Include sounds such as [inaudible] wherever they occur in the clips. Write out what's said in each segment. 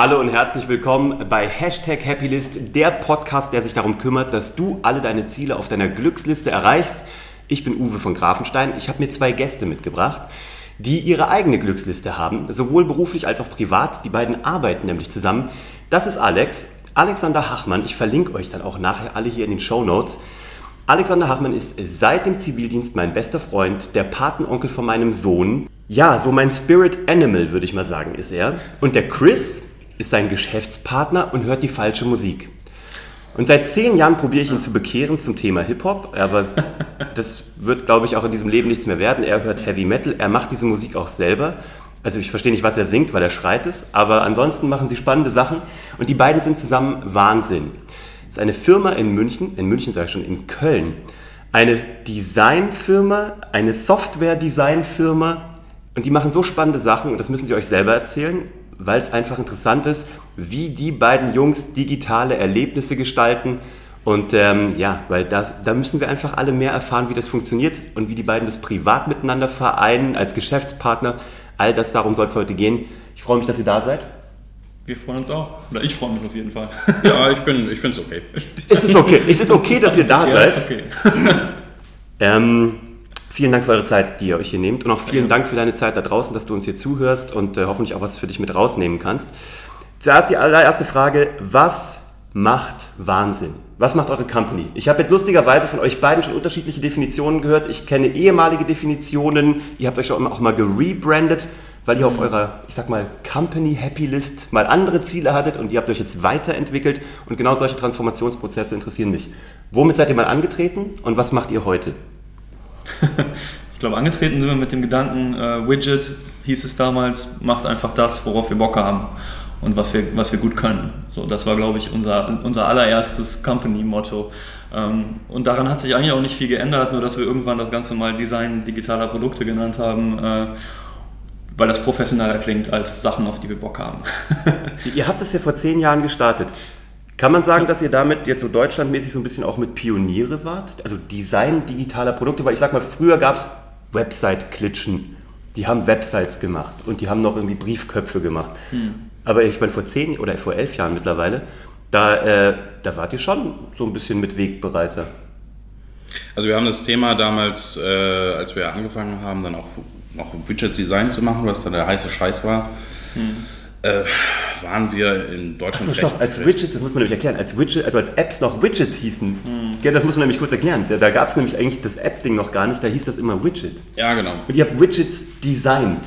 Hallo und herzlich willkommen bei Hashtag Happylist, der Podcast, der sich darum kümmert, dass du alle deine Ziele auf deiner Glücksliste erreichst. Ich bin Uwe von Grafenstein. Ich habe mir zwei Gäste mitgebracht, die ihre eigene Glücksliste haben, sowohl beruflich als auch privat. Die beiden arbeiten nämlich zusammen. Das ist Alex, Alexander Hachmann. Ich verlinke euch dann auch nachher alle hier in den Show Notes. Alexander Hachmann ist seit dem Zivildienst mein bester Freund, der Patenonkel von meinem Sohn. Ja, so mein Spirit Animal, würde ich mal sagen, ist er. Und der Chris ist sein Geschäftspartner und hört die falsche Musik. Und seit zehn Jahren probiere ich ihn zu bekehren zum Thema Hip-Hop, aber [laughs] das wird, glaube ich, auch in diesem Leben nichts mehr werden. Er hört Heavy Metal, er macht diese Musik auch selber. Also ich verstehe nicht, was er singt, weil er schreit es, aber ansonsten machen sie spannende Sachen und die beiden sind zusammen Wahnsinn. Es ist eine Firma in München, in München sage ich schon, in Köln. Eine Designfirma, eine Software-Designfirma und die machen so spannende Sachen und das müssen sie euch selber erzählen weil es einfach interessant ist, wie die beiden Jungs digitale Erlebnisse gestalten. Und ähm, ja, weil da, da müssen wir einfach alle mehr erfahren, wie das funktioniert und wie die beiden das privat miteinander vereinen, als Geschäftspartner. All das, darum soll es heute gehen. Ich freue mich, dass ihr da seid. Wir freuen uns auch. Oder ich freue mich auf jeden Fall. [laughs] Ja, ich, ich finde es okay. Es ist okay. Es ist okay, dass also ihr da seid. Ist okay. [laughs] ähm, Vielen Dank für eure Zeit, die ihr euch hier nehmt und auch vielen Dank für deine Zeit da draußen, dass du uns hier zuhörst und äh, hoffentlich auch was für dich mit rausnehmen kannst. Zuerst die allererste Frage, was macht Wahnsinn? Was macht eure Company? Ich habe jetzt lustigerweise von euch beiden schon unterschiedliche Definitionen gehört. Ich kenne ehemalige Definitionen. Ihr habt euch auch mal gerebrandet, weil ihr auf mhm. eurer, ich sag mal, Company Happy List mal andere Ziele hattet und ihr habt euch jetzt weiterentwickelt. Und genau solche Transformationsprozesse interessieren mich. Womit seid ihr mal angetreten und was macht ihr heute? [laughs] ich glaube, angetreten sind wir mit dem Gedanken, äh, Widget hieß es damals, macht einfach das, worauf wir Bock haben und was wir, was wir gut können. So, das war, glaube ich, unser, unser allererstes Company-Motto. Ähm, und daran hat sich eigentlich auch nicht viel geändert, nur dass wir irgendwann das Ganze mal Design digitaler Produkte genannt haben. Äh, weil das professioneller klingt als Sachen, auf die wir Bock haben. [laughs] Ihr habt es ja vor zehn Jahren gestartet. Kann man sagen, dass ihr damit jetzt so deutschlandmäßig so ein bisschen auch mit Pioniere wart? Also Design digitaler Produkte, weil ich sag mal, früher gab es Website-Klitschen, die haben Websites gemacht und die haben noch irgendwie Briefköpfe gemacht. Hm. Aber ich meine, vor zehn oder vor elf Jahren mittlerweile, da, äh, da wart ihr schon so ein bisschen mit Wegbereiter. Also wir haben das Thema damals, äh, als wir angefangen haben, dann auch noch Widget-Design zu machen, was dann der heiße Scheiß war. Hm äh, waren wir in Deutschland. Achso, stopp, als Widgets, das muss man nämlich erklären, als Widget, also als Apps noch Widgets hießen, hm. ja, das muss man nämlich kurz erklären. Da, da gab es nämlich eigentlich das App-Ding noch gar nicht, da hieß das immer Widget. Ja, genau. Und ihr habt Widgets designt.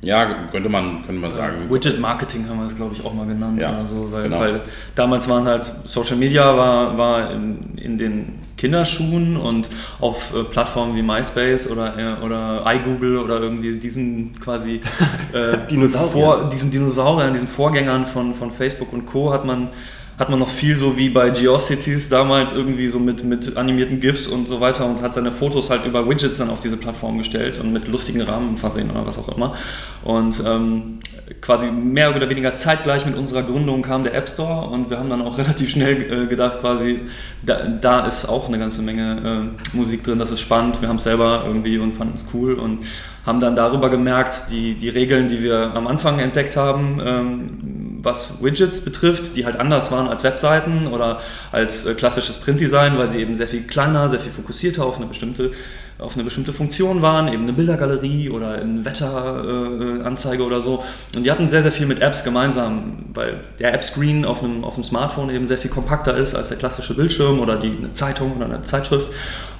Ja, könnte man, könnte man sagen. Widget Marketing haben wir es, glaube ich, auch mal genannt. Ja, oder so, weil, genau. weil damals waren halt Social Media war, war in, in den Kinderschuhen und auf äh, Plattformen wie MySpace oder, äh, oder iGoogle oder irgendwie diesen quasi [laughs] äh, Dinosaurier. Vor, diesen Dinosauriern, diesen Vorgängern von, von Facebook und Co. hat man hat man noch viel so wie bei Geocities damals irgendwie so mit, mit animierten GIFs und so weiter und hat seine Fotos halt über Widgets dann auf diese Plattform gestellt und mit lustigen Rahmen versehen oder was auch immer. Und ähm, quasi mehr oder weniger zeitgleich mit unserer Gründung kam der App Store und wir haben dann auch [laughs] relativ schnell äh, gedacht, quasi, da, da, ist auch eine ganze Menge äh, Musik drin, das ist spannend, wir haben es selber irgendwie und fanden es cool und haben dann darüber gemerkt, die, die Regeln, die wir am Anfang entdeckt haben, ähm, was Widgets betrifft, die halt anders waren als Webseiten oder als äh, klassisches Printdesign, weil sie eben sehr viel kleiner, sehr viel fokussierter auf eine bestimmte auf eine bestimmte Funktion waren, eben eine Bildergalerie oder eine Wetteranzeige äh, oder so. Und die hatten sehr, sehr viel mit Apps gemeinsam, weil der App-Screen auf einem, auf einem Smartphone eben sehr viel kompakter ist als der klassische Bildschirm oder die, eine Zeitung oder eine Zeitschrift.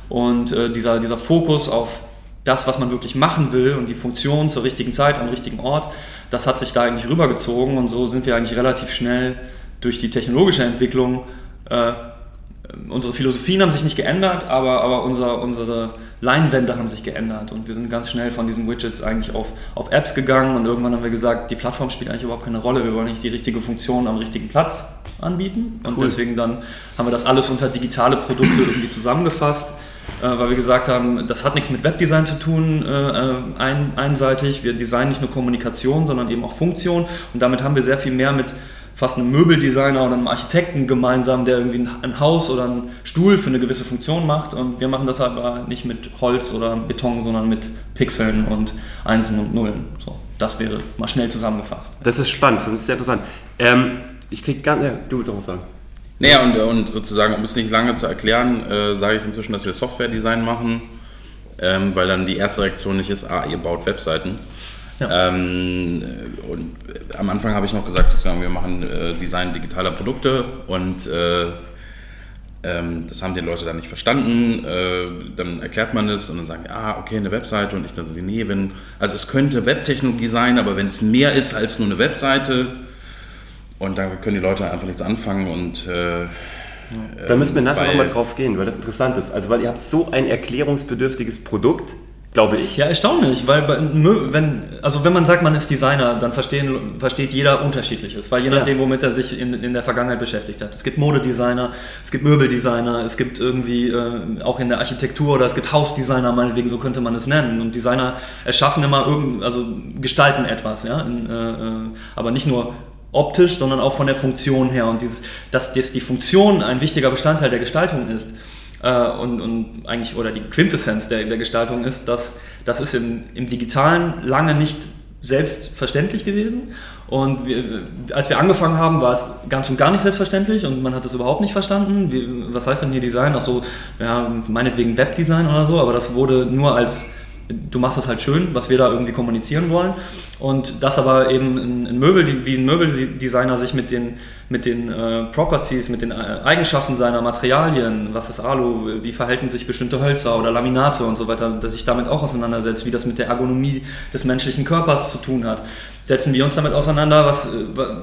Und äh, dieser, dieser Fokus auf das, was man wirklich machen will und die Funktion zur richtigen Zeit am richtigen Ort, das hat sich da eigentlich rübergezogen und so sind wir eigentlich relativ schnell durch die technologische Entwicklung, äh, unsere Philosophien haben sich nicht geändert, aber, aber unser, unsere Leinwände haben sich geändert und wir sind ganz schnell von diesen Widgets eigentlich auf, auf Apps gegangen und irgendwann haben wir gesagt, die Plattform spielt eigentlich überhaupt keine Rolle, wir wollen nicht die richtige Funktion am richtigen Platz anbieten und cool. deswegen dann haben wir das alles unter digitale Produkte irgendwie zusammengefasst weil wir gesagt haben, das hat nichts mit Webdesign zu tun, äh, äh, ein, einseitig. Wir designen nicht nur Kommunikation, sondern eben auch Funktion. Und damit haben wir sehr viel mehr mit fast einem Möbeldesigner oder einem Architekten gemeinsam, der irgendwie ein Haus oder einen Stuhl für eine gewisse Funktion macht. Und wir machen das aber nicht mit Holz oder Beton, sondern mit Pixeln und Einsen und Nullen. So, das wäre mal schnell zusammengefasst. Das ist spannend, das ist sehr interessant. Ähm, ich krieg ganz, ja, du willst auch was sagen. Naja, und, und sozusagen, um es nicht lange zu erklären, äh, sage ich inzwischen, dass wir Software-Design machen, ähm, weil dann die erste Reaktion nicht ist, ah, ihr baut Webseiten. Ja. Ähm, und am Anfang habe ich noch gesagt, sozusagen, wir machen äh, Design digitaler Produkte und äh, ähm, das haben die Leute dann nicht verstanden. Äh, dann erklärt man es und dann sagen, ah, okay, eine Webseite. Und ich dann so, nee, wenn, also es könnte Webtechnologie sein, aber wenn es mehr ist als nur eine Webseite, und dann können die Leute einfach nichts anfangen und äh, da müssen wir nachher nochmal drauf gehen, weil das interessant ist. Also weil ihr habt so ein erklärungsbedürftiges Produkt, glaube ich. Ja, erstaunlich, weil wenn, also wenn man sagt, man ist Designer, dann verstehen, versteht jeder unterschiedliches, weil je nachdem, womit er sich in, in der Vergangenheit beschäftigt hat. Es gibt Modedesigner, es gibt Möbeldesigner, es gibt irgendwie äh, auch in der Architektur oder es gibt Hausdesigner, meinetwegen, so könnte man es nennen. Und Designer erschaffen immer irgend, also gestalten etwas, ja, in, äh, äh aber nicht nur optisch, sondern auch von der Funktion her. Und dieses, dass, dass die Funktion ein wichtiger Bestandteil der Gestaltung ist äh, und, und eigentlich, oder die Quintessenz der, der Gestaltung ist, dass das ist in, im Digitalen lange nicht selbstverständlich gewesen. Und wir, als wir angefangen haben, war es ganz und gar nicht selbstverständlich und man hat es überhaupt nicht verstanden. Wie, was heißt denn hier Design? Auch so, ja, meinetwegen Webdesign oder so, aber das wurde nur als du machst das halt schön, was wir da irgendwie kommunizieren wollen. Und das aber eben ein, Möbel, wie ein Möbeldesigner sich mit den, mit den äh, Properties, mit den äh, Eigenschaften seiner Materialien, was ist Alu, wie verhalten sich bestimmte Hölzer oder Laminate und so weiter, dass sich damit auch auseinandersetzt, wie das mit der Ergonomie des menschlichen Körpers zu tun hat setzen wir uns damit auseinander, was,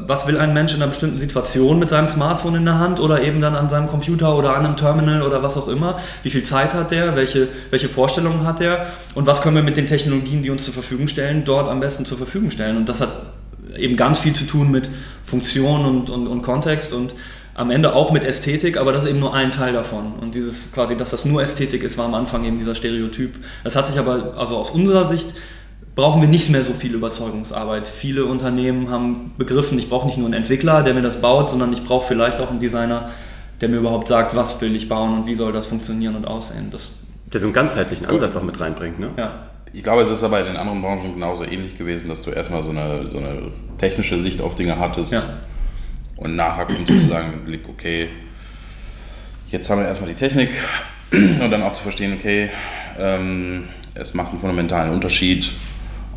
was will ein Mensch in einer bestimmten Situation mit seinem Smartphone in der Hand oder eben dann an seinem Computer oder an einem Terminal oder was auch immer. Wie viel Zeit hat der, welche, welche Vorstellungen hat er und was können wir mit den Technologien, die uns zur Verfügung stellen, dort am besten zur Verfügung stellen. Und das hat eben ganz viel zu tun mit Funktion und, und, und Kontext und am Ende auch mit Ästhetik, aber das ist eben nur ein Teil davon. Und dieses quasi, dass das nur Ästhetik ist, war am Anfang eben dieser Stereotyp. Das hat sich aber, also aus unserer Sicht, brauchen wir nicht mehr so viel Überzeugungsarbeit. Viele Unternehmen haben begriffen, ich brauche nicht nur einen Entwickler, der mir das baut, sondern ich brauche vielleicht auch einen Designer, der mir überhaupt sagt, was will ich bauen und wie soll das funktionieren und aussehen. Das der so einen ganzheitlichen Ansatz auch mit reinbringt, ne? Ja. Ich glaube, es ist aber in den anderen Branchen genauso ähnlich gewesen, dass du erstmal so eine, so eine technische Sicht auf Dinge hattest ja. und nachher kommt sozusagen der Blick, okay, jetzt haben wir erstmal die Technik und dann auch zu verstehen, okay, ähm, es macht einen fundamentalen Unterschied,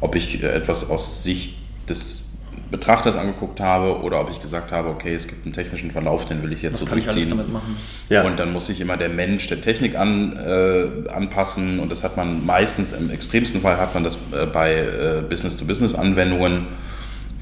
ob ich äh, etwas aus Sicht des Betrachters angeguckt habe oder ob ich gesagt habe, okay, es gibt einen technischen Verlauf, den will ich jetzt Was so kann ich alles damit machen? Ja. Und dann muss sich immer der Mensch der Technik an, äh, anpassen und das hat man meistens, im extremsten Fall hat man das äh, bei äh, Business-to-Business-Anwendungen,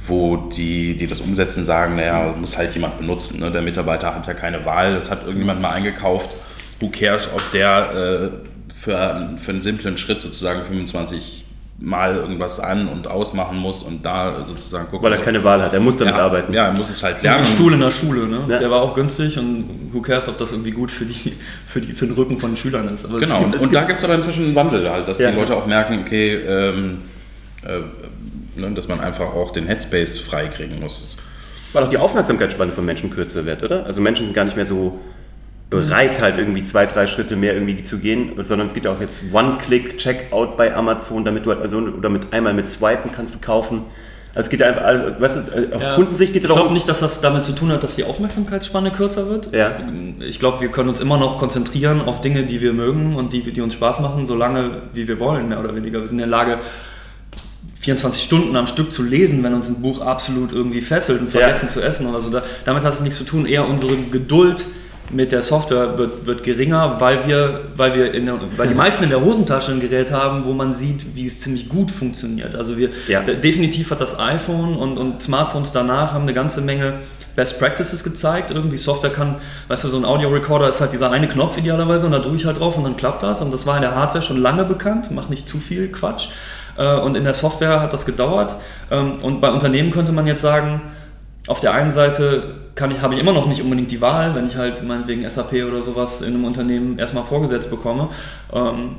wo die, die das umsetzen, sagen, naja, muss halt jemand benutzen. Ne? Der Mitarbeiter hat ja keine Wahl, das hat irgendjemand mal eingekauft. Who cares, ob der äh, für, für einen simplen Schritt sozusagen 25 mal irgendwas an und ausmachen muss und da sozusagen gucken Weil er muss. keine Wahl hat, er muss damit ja, arbeiten. Ja, er muss es halt lernen. So ein Stuhl in der Schule, ne? Ja. der war auch günstig und who cares, ob das irgendwie gut für, die, für, die, für den Rücken von den Schülern ist. Aber genau, gibt, und, und da gibt es aber inzwischen einen Wandel halt, dass ja. die Leute auch merken, okay, ähm, äh, ne, dass man einfach auch den Headspace freikriegen muss. Weil auch die Aufmerksamkeitsspanne von Menschen kürzer wird, oder? Also Menschen sind gar nicht mehr so bereit, halt irgendwie zwei, drei Schritte mehr irgendwie zu gehen, sondern es geht auch jetzt One-Click-Checkout bei Amazon, damit du halt, also, oder mit einmal mit Swipen kannst du kaufen. Also es geht einfach, also, weißt du, aus ja, Kundensicht geht es Ich glaube nicht, dass das damit zu tun hat, dass die Aufmerksamkeitsspanne kürzer wird. Ja. Ich glaube, wir können uns immer noch konzentrieren auf Dinge, die wir mögen und die, die uns Spaß machen, solange wie wir wollen, mehr oder weniger. Wir sind in der Lage, 24 Stunden am Stück zu lesen, wenn uns ein Buch absolut irgendwie fesselt und vergessen ja. zu essen. Also da, damit hat es nichts zu tun, eher unsere Geduld mit der Software wird, wird geringer, weil wir, weil wir in der, weil die [laughs] meisten in der Hosentasche ein Gerät haben, wo man sieht, wie es ziemlich gut funktioniert. Also wir ja. definitiv hat das iPhone und, und Smartphones danach haben eine ganze Menge Best Practices gezeigt. Irgendwie Software kann, weißt du, so ein Audio-Recorder ist halt dieser eine Knopf idealerweise und da drücke ich halt drauf und dann klappt das. Und das war in der Hardware schon lange bekannt, mach nicht zu viel Quatsch. Äh, und in der Software hat das gedauert. Ähm, und bei Unternehmen könnte man jetzt sagen, auf der einen Seite kann ich, habe ich immer noch nicht unbedingt die Wahl, wenn ich halt meinetwegen SAP oder sowas in einem Unternehmen erstmal vorgesetzt bekomme. Ähm,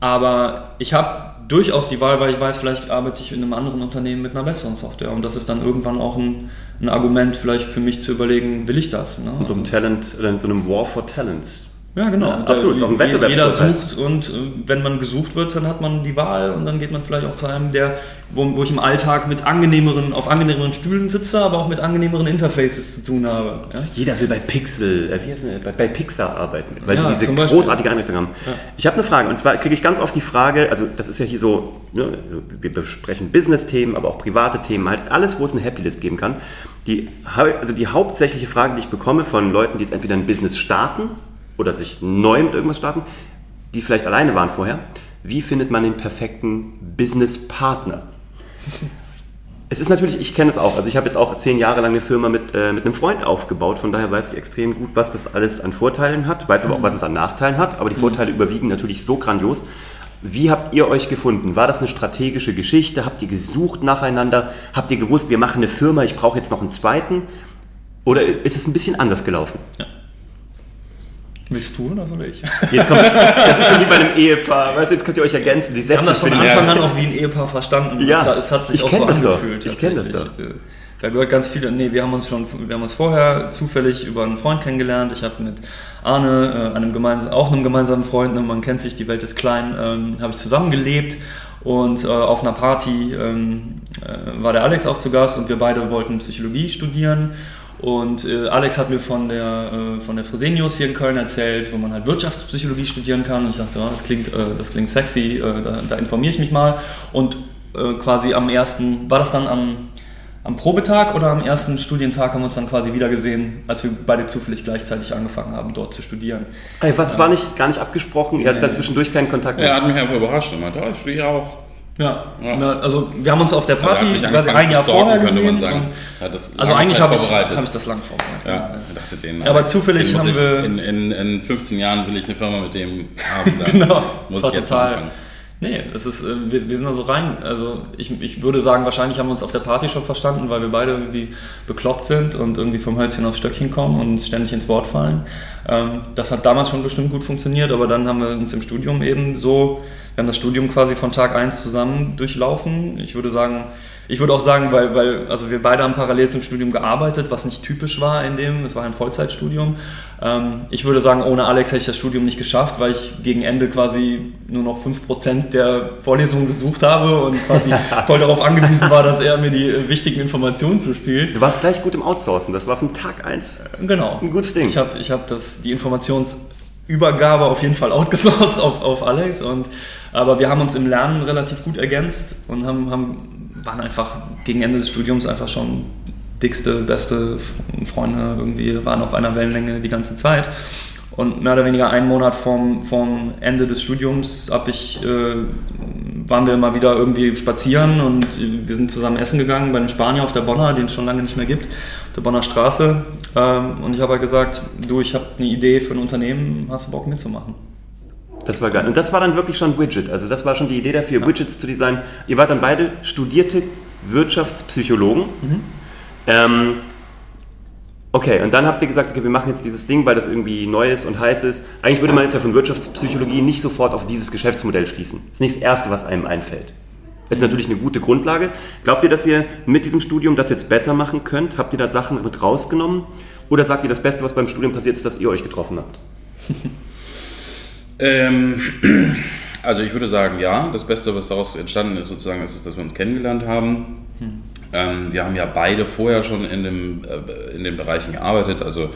aber ich habe durchaus die Wahl, weil ich weiß, vielleicht arbeite ich in einem anderen Unternehmen mit einer besseren Software. Und das ist dann irgendwann auch ein, ein Argument, vielleicht für mich zu überlegen, will ich das? Ne? In so einem Talent, in so einem War for Talents Ja, genau. Ja, absolut, ist auch ein Jeder Wettbewerbsvorteil. sucht und äh, wenn man gesucht wird, dann hat man die Wahl und dann geht man vielleicht auch zu einem, der, wo, wo ich im Alltag mit angenehmeren, auf angenehmeren Stühlen sitze, aber auch mit angenehmeren Interfaces zu tun habe. Ja? Jeder will bei Pixel, äh, wie heißt denn, bei, bei Pixar arbeiten, weil Ja, die diese großartige Einrichtung haben. Ich habe eine Frage und zwar kriege ich ganz oft die Frage, also das ist ja hier so, ne, wir besprechen Business-Themen, aber auch private Themen, halt alles, wo es eine Happy List geben kann. Die, also die hauptsächliche Frage, die ich bekomme von Leuten, die jetzt entweder ein Business starten oder sich neu mit irgendwas starten, die vielleicht alleine waren vorher, wie findet man den perfekten Business-Partner? Es ist natürlich, ich kenne es auch. Also ich habe jetzt auch zehn Jahre lang eine Firma mit, äh, mit einem Freund aufgebaut. Von daher weiß ich extrem gut, was das alles an Vorteilen hat. Weiß aber auch, was es an Nachteilen hat. Aber die Vorteile überwiegen natürlich so grandios. Wie habt ihr euch gefunden? War das eine strategische Geschichte? Habt ihr gesucht nacheinander? Habt ihr gewusst, wir machen eine Firma, ich brauche jetzt noch einen zweiten? Oder ist es ein bisschen anders gelaufen? Willst du oder soll ich? Jetzt kommt, das ist so wie bei einem Ehepaar. Weißt du, jetzt könnt ihr euch ergänzen. Die Wir haben Sätze das von Anfang an auch wie ein Ehepaar verstanden. Ja, es, hat- es hat sich ich auch so das doch. angefühlt. Ich kenn das tatsächlich. Äh, Da gehört ganz viele. Nee, wir haben uns schon, wir haben uns vorher zufällig über einen Freund kennengelernt. Ich habe mit Arne, äh, einem gemeinsamen, auch einem gemeinsamen Freund, ne, man kennt sich, die Welt ist klein, ähm, habe ich zusammengelebt. Und äh, auf einer Party ähm, äh, war der Alex auch zu Gast und wir beide wollten Psychologie studieren. Und äh, Alex hat mir von der, äh, von der Fresenius hier in Köln erzählt, wo man halt Wirtschaftspsychologie studieren kann. Und ich dachte, oh, das, klingt, äh, das klingt sexy, äh, da, da informiere ich mich mal. Und äh, quasi am ersten, war das dann am, am Probetag oder am ersten Studientag haben wir uns dann quasi wieder gesehen, als wir beide zufällig gleichzeitig angefangen haben, dort zu studieren. Ey, was war nicht, gar nicht abgesprochen? Ihr hattet dann zwischendurch keinen Kontakt Er hat mich einfach überrascht und meinte, oh, ich studiere auch. Ja, Ja. Na, also wir haben uns auf der Er Party mich quasi ein Jahr stalken, vorher könnte man gesehen. das Also eigentlich habe ich, hab ich das lang vorbereitet. Ja, ich dachte, den, Ja, aber zufällig den haben wir- In, in, in 15 Jahren will ich eine Firma mit dem haben. [laughs] Genau, muss das war total. anfangen. Nee, es ist, äh, wir, wir sind da so rein. Also ich, ich würde sagen, wahrscheinlich haben wir uns auf der Party schon verstanden, weil wir beide irgendwie bekloppt sind und irgendwie vom Hölzchen aufs Stöckchen kommen und ständig ins Wort fallen. Ähm, das hat damals schon bestimmt gut funktioniert, aber dann haben wir uns im Studium eben so, wir haben das Studium quasi von Tag 1 zusammen durchlaufen. Ich würde sagen, ich würde auch sagen, weil, weil also wir beide haben parallel zum Studium gearbeitet, was nicht typisch war in dem, es war ein Vollzeitstudium. Ähm, ich würde sagen, ohne Alex hätte ich das Studium nicht geschafft, weil ich gegen Ende quasi nur noch 5% der Vorlesungen besucht habe und quasi [laughs] voll darauf angewiesen war, dass er mir die äh, wichtigen Informationen zuspielt. Du warst gleich gut im Outsourcen. Das war von Tag 1 Genau. ein gutes Ding. Ich habe ich hab das, die Informationsübergabe auf jeden Fall [laughs] outgesourced auf, auf Alex. Und, aber wir haben uns im Lernen relativ gut ergänzt und haben, haben, waren einfach gegen Ende des Studiums einfach schon dickste, beste Freunde irgendwie, waren auf einer Wellenlänge die ganze Zeit. Und mehr oder weniger einen Monat vom, vom Ende des Studiums hab ich, äh, waren wir mal wieder irgendwie spazieren und wir sind zusammen essen gegangen bei einem Spanier auf der Bonner, den es schon lange nicht mehr gibt, auf der Bonner Straße. Ähm, und ich habe halt gesagt, du, ich habe eine Idee für ein Unternehmen, hast du Bock mitzumachen? Das war geil. Und das war dann wirklich schon Widget. Also das war schon die Idee dafür, Widgets zu designen. Ihr wart dann beide studierte Wirtschaftspsychologen. Ähm, okay, und dann habt ihr gesagt, okay, wir machen jetzt dieses Ding, weil das irgendwie neu ist und heiß ist. Eigentlich würde man jetzt ja von Wirtschaftspsychologie nicht sofort auf dieses Geschäftsmodell schließen. Das ist nicht das Erste, was einem einfällt. Das ist natürlich eine gute Grundlage. Glaubt ihr, dass ihr mit diesem Studium das jetzt besser machen könnt? Habt ihr da Sachen mit rausgenommen? Oder sagt ihr, das Beste, was beim Studium passiert, ist, dass ihr euch getroffen habt? [laughs] Ähm, [clears throat] also ich würde sagen, ja. Das Beste, was daraus entstanden ist, sozusagen, ist, dass wir uns kennengelernt haben. Ähm, wir haben ja beide vorher schon in, dem, äh, in den Bereichen gearbeitet. Also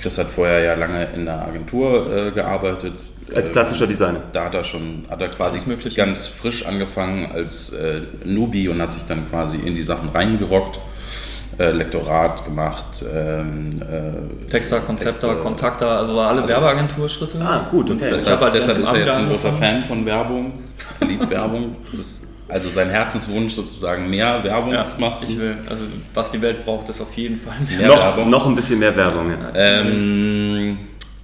Chris hat vorher ja lange in der Agentur äh, gearbeitet. Als klassischer Designer. Da hat er schon, hat er quasi ganz frisch angefangen als äh, Newbie und hat sich dann quasi in die Sachen reingerockt. Äh, Lektorat gemacht. Ähm, äh, Texter, Konzepter, Texte. Kontakter, also alle Werbeagenturschritte. Ah, gut, okay. Deshalb, halt deshalb ist er jetzt ein großer. Fan von Werbung, liebt Werbung. Das ist also sein Herzenswunsch sozusagen, mehr Werbung Ja, zu machen. ich will, also was die Welt braucht, ist auf jeden Fall mehr. Mehr noch, Werbung. noch ein bisschen mehr Werbung. Ja. Ähm,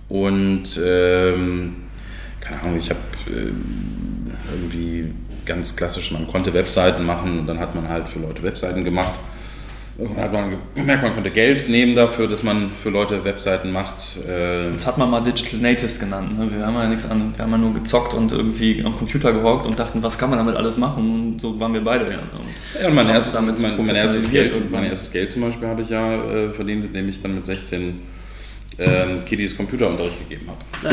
und ähm, keine Ahnung, ich habe äh, irgendwie ganz klassisch, man konnte Webseiten machen und dann hat man halt für Leute Webseiten gemacht. Irgendwann hat man gemerkt, man konnte Geld nehmen dafür, dass man für Leute Webseiten macht. Äh, Das hat man mal Digital Natives genannt. Ne? Wir haben ja nichts an, wir haben ja nur gezockt und irgendwie am Computer gehockt und dachten, was kann man damit alles machen? Und so waren wir beide ja. Und Ja, und mein, damit mein, mein, erstes Geld, mein erstes Geld zum Beispiel habe ich ja äh, verdient, indem ich dann mit 16 ähm, Kiddies Computerunterricht gegeben habe.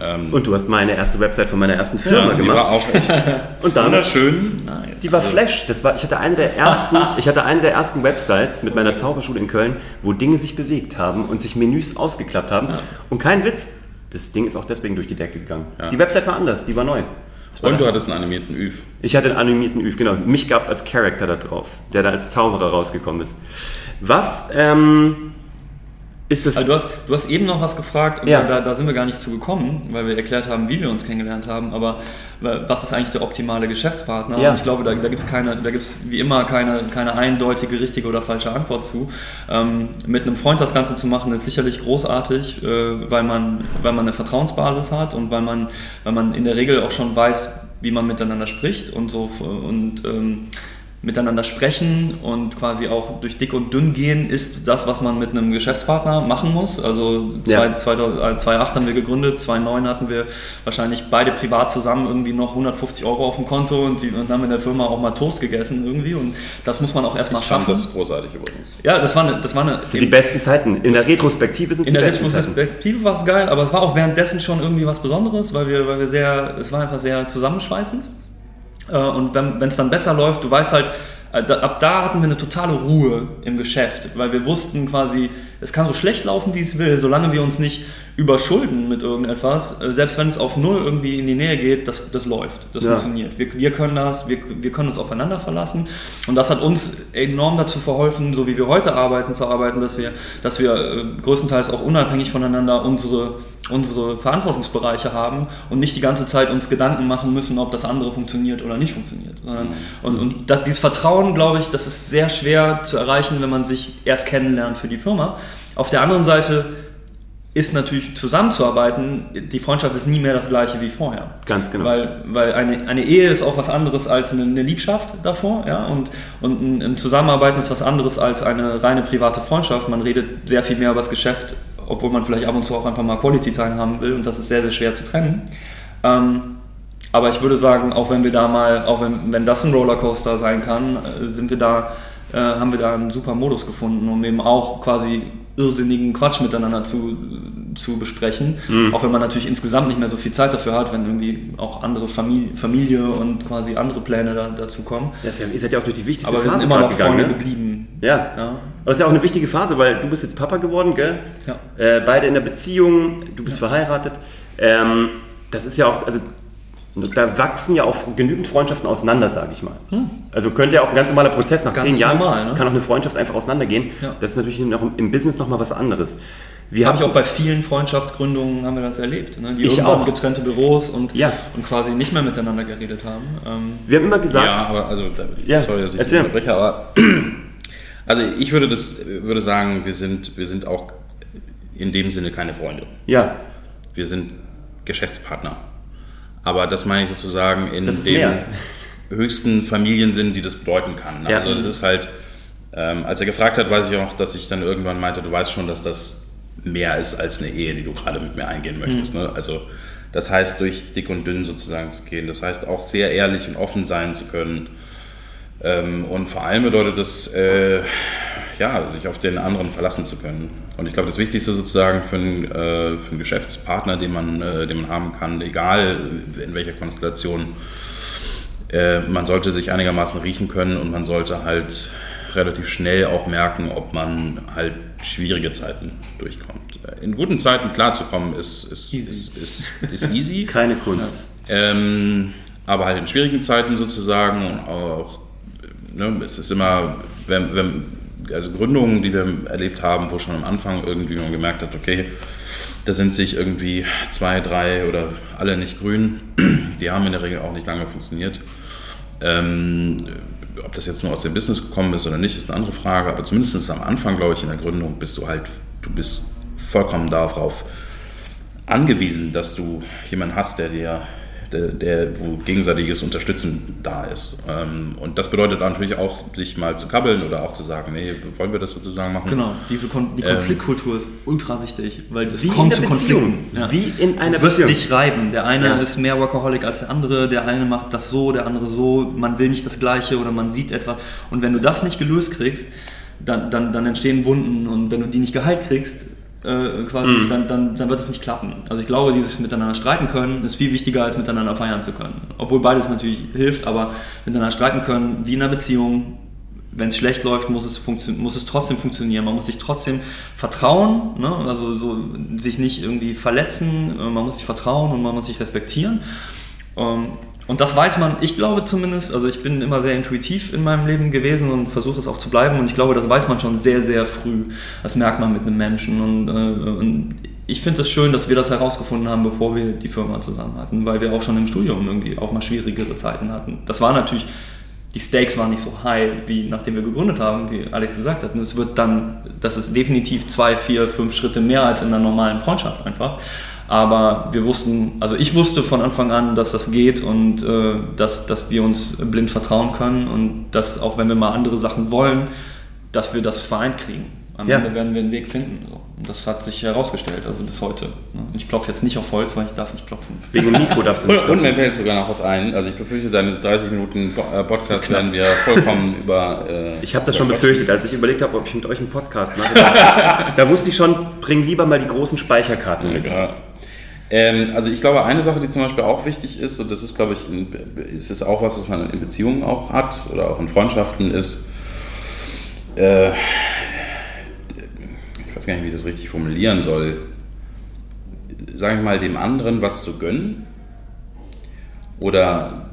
Ähm, und du hast meine erste Website von meiner ersten Firma ja, gemacht. Die war auch echt [laughs] und dann, wunderschön. Nice. Die war Flash. Das war, ich, hatte eine der ersten, [laughs] ich hatte eine der ersten Websites mit meiner Zauberschule in Köln, wo Dinge sich bewegt haben und sich Menüs ausgeklappt haben. Ja. Und kein Witz, das Ding ist auch deswegen durch die Decke gegangen. Ja. Die Website war anders, die war neu. War und du hattest einen animierten Üf. Ich hatte einen animierten Üf, genau. Mich gab es als Charakter da drauf, der da als Zauberer rausgekommen ist. Was ähm, ist das. Also du, hast, du hast eben noch was gefragt und ja. da, da, sind wir gar nicht zu gekommen, weil wir erklärt haben, wie wir uns kennengelernt haben. Aber was ist eigentlich der optimale Geschäftspartner? Ja. Und ich glaube, da, da gibt es keine, da gibt wie immer keine, keine eindeutige, richtige oder falsche Antwort zu. Ähm, mit einem Freund das Ganze zu machen, ist sicherlich großartig, äh, weil, man, weil man eine Vertrauensbasis hat und weil man, weil man in der Regel auch schon weiß, wie man miteinander spricht und so und ähm, miteinander sprechen und quasi auch durch dick und dünn gehen, ist das, was man mit einem Geschäftspartner machen muss. Also ja. 2008 äh, haben wir gegründet, 2009 hatten wir wahrscheinlich beide privat zusammen irgendwie noch 150 Euro auf dem Konto und, die, und haben in der Firma auch mal Toast gegessen irgendwie und das muss man auch erstmal ich schaffen. das ist großartig übrigens. Ja, das war eine... Das, war eine, das sind die besten Zeiten. In der Retrospektive sind es die besten Zeiten. In der Retrospektive war es geil, aber es war auch währenddessen schon irgendwie was Besonderes, weil wir, weil wir sehr... Es war einfach sehr zusammenschweißend. Äh, und wenn es dann besser läuft, du weißt halt, äh, ab da hatten wir eine totale Ruhe im Geschäft, weil wir wussten quasi, es kann so schlecht laufen, wie es will, solange wir uns nicht überschulden mit irgendetwas, äh, selbst wenn es auf Null irgendwie in die Nähe geht, das, das läuft, das ja. funktioniert. Wir, wir können das, wir, wir können uns aufeinander verlassen und das hat uns enorm dazu verholfen, so wie wir heute arbeiten, zu arbeiten, dass wir, dass wir äh, größtenteils auch unabhängig voneinander unsere, unsere Verantwortungsbereiche haben und nicht die ganze Zeit uns Gedanken machen müssen, ob das andere funktioniert oder nicht funktioniert. Sondern, mhm. Und, und das, dieses Vertrauen, glaube ich, das ist sehr schwer zu erreichen, wenn man sich erst kennenlernt für die Firma. Auf der anderen Seite ist natürlich zusammenzuarbeiten, die Freundschaft ist nie mehr das gleiche wie vorher. Ganz genau. Weil, weil eine, eine Ehe ist auch was anderes als eine, eine Liebschaft davor, ja, und, und ein, ein, Zusammenarbeiten ist was anderes als eine reine private Freundschaft. Man redet sehr viel mehr über das Geschäft, obwohl man vielleicht ab und zu auch einfach mal Quality Time haben will und das ist sehr, sehr schwer zu trennen. Ähm, aber ich würde sagen, auch wenn wir da mal, auch wenn, wenn das ein Rollercoaster sein kann, äh, sind wir da, äh, haben wir da einen super Modus gefunden, um eben auch quasi irrsinnigen Quatsch miteinander zu, zu besprechen. Mhm. Auch wenn man natürlich insgesamt nicht mehr so viel Zeit dafür hat, wenn irgendwie auch andere Familie, Familie und quasi andere Pläne da, dazu kommen. Ja, ihr seid ja auch durch die wichtigste Aber Phase wir sind immer noch gegangen, vorne ne? geblieben. Ja. ja. Aber es ist ja auch eine wichtige Phase, weil du bist jetzt Papa geworden, gell? Ja. Äh, beide in der Beziehung, du bist ja. verheiratet. Ähm, das ist ja auch, also da wachsen ja auch genügend Freundschaften auseinander, sage ich mal. Hm. Also könnte ja auch ein ganz normaler Prozess, nach ganz zehn Jahren normal, ne? kann auch eine Freundschaft einfach auseinandergehen. Ja. Das ist natürlich noch im Business nochmal was anderes. Habe ich auch bei vielen Freundschaftsgründungen haben wir das erlebt, ne? die ich irgendwann auch. getrennte Büros und, ja. und quasi nicht mehr miteinander geredet haben. Ähm wir haben immer gesagt... Ja, aber also, ja, sorry, dass ich erzähl. unterbreche, aber [clears throat] also ich würde, das, würde sagen, wir sind, wir sind auch in dem Sinne keine Freunde. Ja. Wir sind Geschäftspartner. Aber das meine ich sozusagen in dem mehr. höchsten Familiensinn, die das bedeuten kann. Also es ist halt, ähm, als er gefragt hat, weiß ich auch, dass ich dann irgendwann meinte, du weißt schon, dass das mehr ist als eine Ehe, die du gerade mit mir eingehen möchtest. Mhm. Ne? Also das heißt, durch dick und dünn sozusagen zu gehen. Das heißt, auch sehr ehrlich und offen sein zu können. Ähm, und vor allem bedeutet das, äh, ja, sich auf den anderen verlassen zu können. Und ich glaube, das Wichtigste sozusagen für einen, äh, für einen Geschäftspartner, den man, äh, den man haben kann, egal in welcher Konstellation, äh, man sollte sich einigermaßen riechen können und man sollte halt relativ schnell auch merken, ob man halt schwierige Zeiten durchkommt. In guten Zeiten klarzukommen ist, ist, easy. Ist, ist, ist easy. [laughs] Keine Kunst. Ähm, aber halt in schwierigen Zeiten sozusagen und auch, ne, es ist immer, wenn, wenn, also Gründungen, die wir erlebt haben, wo schon am Anfang irgendwie man gemerkt hat, okay, da sind sich irgendwie zwei, drei oder alle nicht grün. [clears throat] Die haben in der Regel auch nicht lange funktioniert. Ähm, ob das jetzt nur aus dem Business gekommen ist oder nicht, ist eine andere Frage. Aber zumindest am Anfang, glaube ich, in der Gründung bist du halt, du bist vollkommen darauf angewiesen, dass du jemanden hast, der dir der, der, wo gegenseitiges Unterstützen da ist. Ähm, und das bedeutet natürlich auch, sich mal zu kabbeln oder auch zu sagen, nee, wollen wir das sozusagen machen? Genau, diese Kon die ähm, Konfliktkultur ähm, ist ultra wichtig, weil es kommt zu Konflikten. Ja. Wie in einer du wirst Beziehung. dich reiben. Der eine ja. ist mehr Workaholic als der andere, der eine macht das so, der andere so, man will nicht das Gleiche oder man sieht etwas. Und wenn du das nicht gelöst kriegst, dann, dann, dann entstehen Wunden und wenn du die nicht geheilt kriegst, äh, quasi, mhm. dann, dann, dann wird es nicht klappen. Also ich glaube, dieses miteinander streiten können ist viel wichtiger als miteinander feiern zu können. Obwohl beides natürlich hilft, aber miteinander streiten können, wie in einer Beziehung, wenn es schlecht läuft, muss es, muss es trotzdem funktionieren. Man muss sich trotzdem vertrauen, ne? also so, sich nicht irgendwie verletzen, äh, man muss sich vertrauen und man muss sich respektieren. Ähm, und das weiß man, ich glaube zumindest, also ich bin immer sehr intuitiv in meinem Leben gewesen und versuche es auch zu bleiben und ich glaube, das weiß man schon sehr, sehr früh. Das merkt man mit einem Menschen und, äh, und ich finde es schön, dass wir das herausgefunden haben, bevor wir die Firma zusammen hatten, weil wir auch schon im Studium irgendwie auch mal schwierigere Zeiten hatten. Das war natürlich, die Stakes waren nicht so high, wie nachdem wir gegründet haben, wie Alex gesagt hat. Und es wird dann, das ist definitiv zwei, vier, fünf Schritte mehr als in einer normalen Freundschaft einfach. Aber wir wussten, also ich wusste von Anfang an, dass das geht und äh, dass, dass wir uns blind vertrauen können und dass auch wenn wir mal andere Sachen wollen, dass wir das vereint kriegen. Am ja. Ende werden wir einen Weg finden. So. Und das hat sich herausgestellt, also bis heute. Ne? Und ich klopfe jetzt nicht auf Holz, weil ich darf nicht klopfen. Wegen Mikro darfst du nicht klopfen. [laughs] Und mir fällt sogar noch was ein. Also ich befürchte, deine 30 Minuten äh, Podcast werden wir vollkommen [laughs] über... Äh, ich habe das schon befürchtet, als ich überlegt habe, ob ich mit euch einen Podcast mache. [laughs] da wusste ich schon, bring lieber mal die großen Speicherkarten mit. Ja. Ähm, also ich glaube, eine Sache, die zum Beispiel auch wichtig ist, und das ist, glaube ich, in, ist es auch was, was man in Beziehungen auch hat oder auch in Freundschaften, ist, äh, ich weiß gar nicht, wie ich das richtig formulieren soll, sage ich mal, dem anderen was zu gönnen oder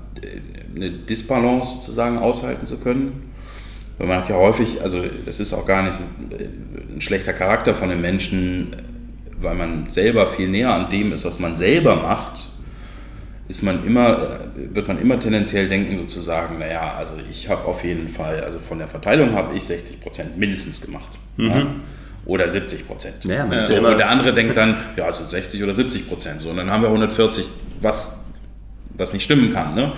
eine Disbalance sozusagen aushalten zu können. Weil man hat ja häufig, also das ist auch gar nicht ein schlechter Charakter von einem Menschen, weil man selber viel näher an dem ist, was man selber macht, ist man immer, wird man immer tendenziell denken sozusagen, naja, also ich habe auf jeden Fall, also von der Verteilung habe ich 60 Prozent mindestens gemacht. Mhm. Ja? Oder 70 Prozent. Ja, so, und der andere denkt dann, ja, also 60 oder 70 Prozent. So, und dann haben wir 140, was, was nicht stimmen kann. Ne?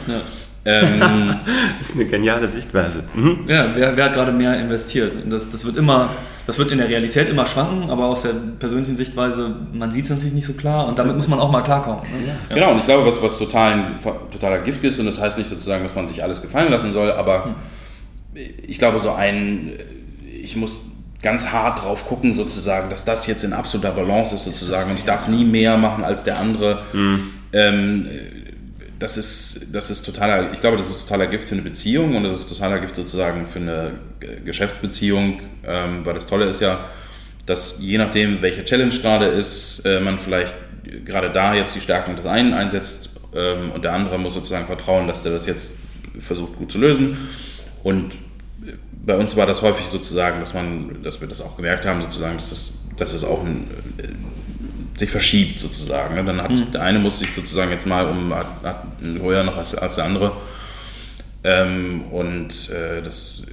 Ähm, [laughs] das ist eine geniale Sichtweise. Mhm. Ja, wer, wer, hat gerade mehr investiert? Das, das, wird immer, das wird in der Realität immer schwanken, aber aus der persönlichen Sichtweise, man sieht es natürlich nicht so klar und damit muss man auch mal klarkommen. Ne? Ja. Genau, und ich glaube, was, was total, totaler Gift ist, und das heißt nicht sozusagen, dass man sich alles gefallen lassen soll, aber hm. ich glaube, so ein, ich muss ganz hart drauf gucken, sozusagen, dass das jetzt in absoluter Balance ist, sozusagen, und ich darf nie mehr machen als der andere. Mhm. Ähm, das ist, das ist totaler, ich glaube, das ist totaler Gift für eine Beziehung und das ist totaler Gift sozusagen für eine Geschäftsbeziehung, ähm, weil das Tolle ist ja, dass je nachdem, welche Challenge gerade ist, äh, man vielleicht gerade da jetzt die Stärken des einen einsetzt ähm, und der andere muss sozusagen vertrauen, dass der das jetzt versucht gut zu lösen. Und bei uns war das häufig sozusagen, dass man, dass wir das auch gemerkt haben, sozusagen, dass das, dass es auch ein sich verschiebt sozusagen. Ne? Dann hat mhm. der eine muss sich sozusagen jetzt mal um hat, hat höher noch als, als der andere. Ähm, und äh, das,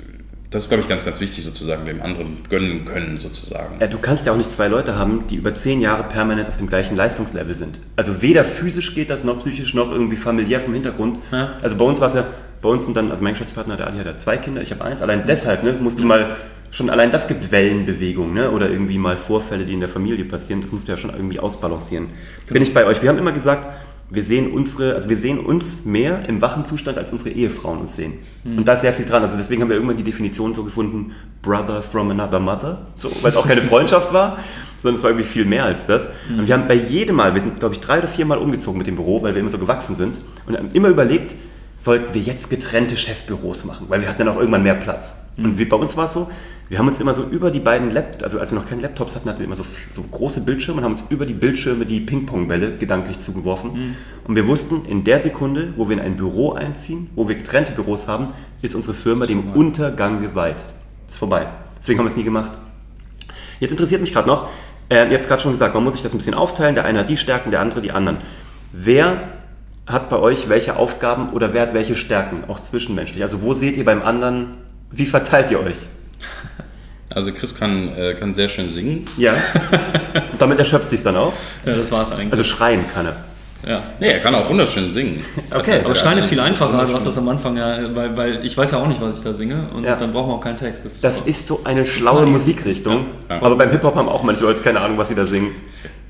das ist, glaube ich, ganz, ganz wichtig, sozusagen dem anderen gönnen können, sozusagen. Ja, du kannst ja auch nicht zwei Leute haben, die über zehn Jahre permanent auf dem gleichen Leistungslevel sind. Also weder physisch geht das, noch psychisch, noch irgendwie familiär vom Hintergrund. Ja. Also bei uns war es ja, bei uns sind dann, also mein Geschäftspartner, der Adi hat ja zwei Kinder, ich habe eins. Allein deshalb ne, musst du mal schon allein das gibt Wellenbewegungen ne? oder irgendwie mal Vorfälle, die in der Familie passieren. Das musst du ja schon irgendwie ausbalancieren. Genau. Bin ich bei euch. Wir haben immer gesagt, wir sehen unsere, also wir sehen uns mehr im wachen Zustand, als unsere Ehefrauen uns sehen. Mhm. Und da ist sehr viel dran. Also deswegen haben wir irgendwann die Definition so gefunden, Brother from another mother, so, weil es auch keine Freundschaft war, sondern es war irgendwie viel mehr als das. Mhm. Und wir haben bei jedem Mal, wir sind glaube ich drei oder vier Mal umgezogen mit dem Büro, weil wir immer so gewachsen sind und haben immer überlegt, sollten wir jetzt getrennte Chefbüros machen, weil wir hatten dann auch irgendwann mehr Platz. Mhm. Und wie, bei uns war es so, wir haben uns immer so über die beiden Laptops, also als wir noch keine Laptops hatten, hatten wir immer so, so große Bildschirme und haben uns über die Bildschirme die Ping-Pong-Bälle gedanklich zugeworfen. Mhm. Und wir wussten, in der Sekunde, wo wir in ein Büro einziehen, wo wir getrennte Büros haben, ist unsere Firma dem vorbei. Untergang geweiht. Ist vorbei. Deswegen haben wir es nie gemacht. Jetzt interessiert mich gerade noch, äh, ihr habt es gerade schon gesagt, man muss sich das ein bisschen aufteilen, der eine hat die Stärken, der andere die anderen. Wer hat bei euch welche Aufgaben oder wer hat welche Stärken, auch zwischenmenschlich? Also wo seht ihr beim anderen, wie verteilt ihr euch? [laughs] Also Chris kann, äh, kann sehr schön singen. Ja. Und [laughs] damit erschöpft sich dann auch. Ja, das war es eigentlich. Also schreien kann er. Ja. Nee, er kann auch wunderschön singen. Okay. Aber Stein ist viel einfacher, du hast das am Anfang ja, weil, weil ich weiß ja auch nicht, was ich da singe und Ja. dann braucht man auch keinen Text. Das ist Das ist so eine schlaue Musikrichtung. Ja. Ja. Aber beim Hip-Hop haben auch manche Leute keine Ahnung, was sie da singen.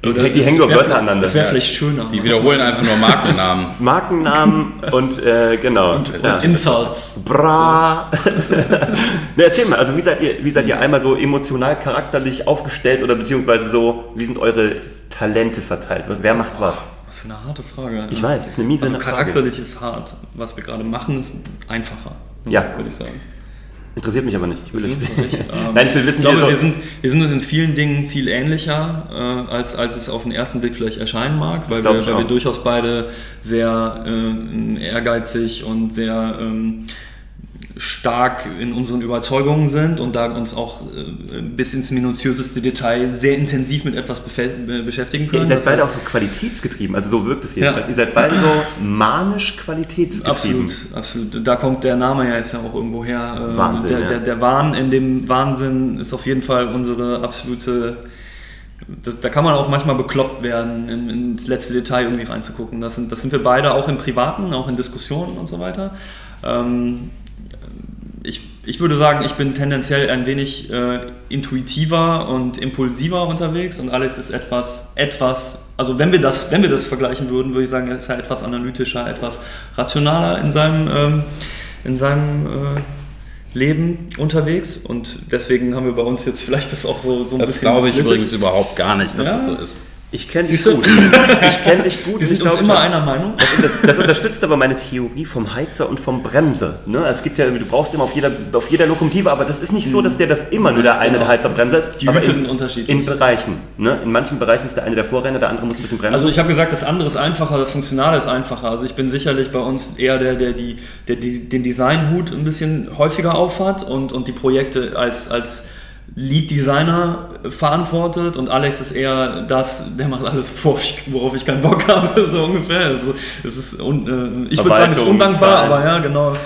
Die, Oder die das- hängen nur Wörter aneinander. Das wäre vielleicht schöner. Die wiederholen einfach nur Markennamen. [laughs] Markennamen und äh, genau. und, ja. und Insults. Bra. [laughs] ne, erzähl mal, also wie seid ihr, wie seid ihr einmal so emotional, charakterlich aufgestellt oder beziehungsweise so, wie sind eure Talente verteilt? Wer macht was? Was für eine harte Frage. Ich weiß, ist eine miese also Frage. charakterlich ist hart. Was wir gerade machen, ist einfacher. Ja. Würde ich sagen. Interessiert mich aber nicht. Ich will nicht. nicht. [laughs] Ähm, Nein, ich will wissen, ich glaube, wir, sind, wir sind uns in vielen Dingen viel ähnlicher, äh, als, als es auf den ersten Blick vielleicht erscheinen mag, weil, wir, weil wir durchaus beide sehr äh, ehrgeizig und sehr ähm, stark in unseren Überzeugungen sind und da uns auch äh, bis ins minutiöseste Detail sehr intensiv mit etwas beschäftigen können. Ihr seid Das beide auch heißt- so qualitätsgetrieben, also so wirkt es jedenfalls. Ja. Ihr seid beide so manisch qualitätsgetrieben. Absolut, absolut. Da kommt der Name ja jetzt ja auch irgendwo her. Äh, Wahnsinn, Der, ja. der, der Wahn in dem Wahnsinn ist auf jeden Fall unsere absolute. Da kann man auch manchmal bekloppt werden, in, ins letzte Detail irgendwie reinzugucken. Das sind, das sind wir beide auch im Privaten, auch in Diskussionen und so weiter. Ähm, ich, ich würde sagen, ich bin tendenziell ein wenig äh, intuitiver und impulsiver unterwegs und Alex ist etwas, etwas, also wenn wir das, wenn wir das vergleichen würden, würde ich sagen, er ist ja etwas analytischer, etwas rationaler in seinem, ähm, in seinem äh, Leben unterwegs und deswegen haben wir bei uns jetzt vielleicht das auch so, so ein Das bisschen glaube ich übrigens überhaupt gar nicht, dass Ja. das so ist. Ich kenne dich gut. Ich kenne dich gut. Wir sind ich uns immer das- einer Meinung. Das unterstützt aber meine Theorie vom Heizer und vom Bremser. Ne? Also Es gibt ja, du brauchst immer auf jeder, auf jeder Lokomotive, aber das ist nicht so, dass der das immer nur der eine Genau. der Heizer Bremser ist. Die aber Hüte in, sind unterschiedlich. In Bereichen. Ne? In manchen Bereichen ist der eine der Vorrenner, der andere muss ein bisschen bremsen. Also ich habe gesagt, das andere ist einfacher, das Funktionale ist einfacher. Also ich bin sicherlich bei uns eher der, der, die, der, die den Designhut ein bisschen häufiger aufhat und, und die Projekte als, als Lead Designer verantwortet und Alex ist eher das, der macht alles, worauf ich, keinen Bock [laughs] habe, so ungefähr. Also es ist, un, äh, ich würde sagen, es ist undankbar, aber ja, genau,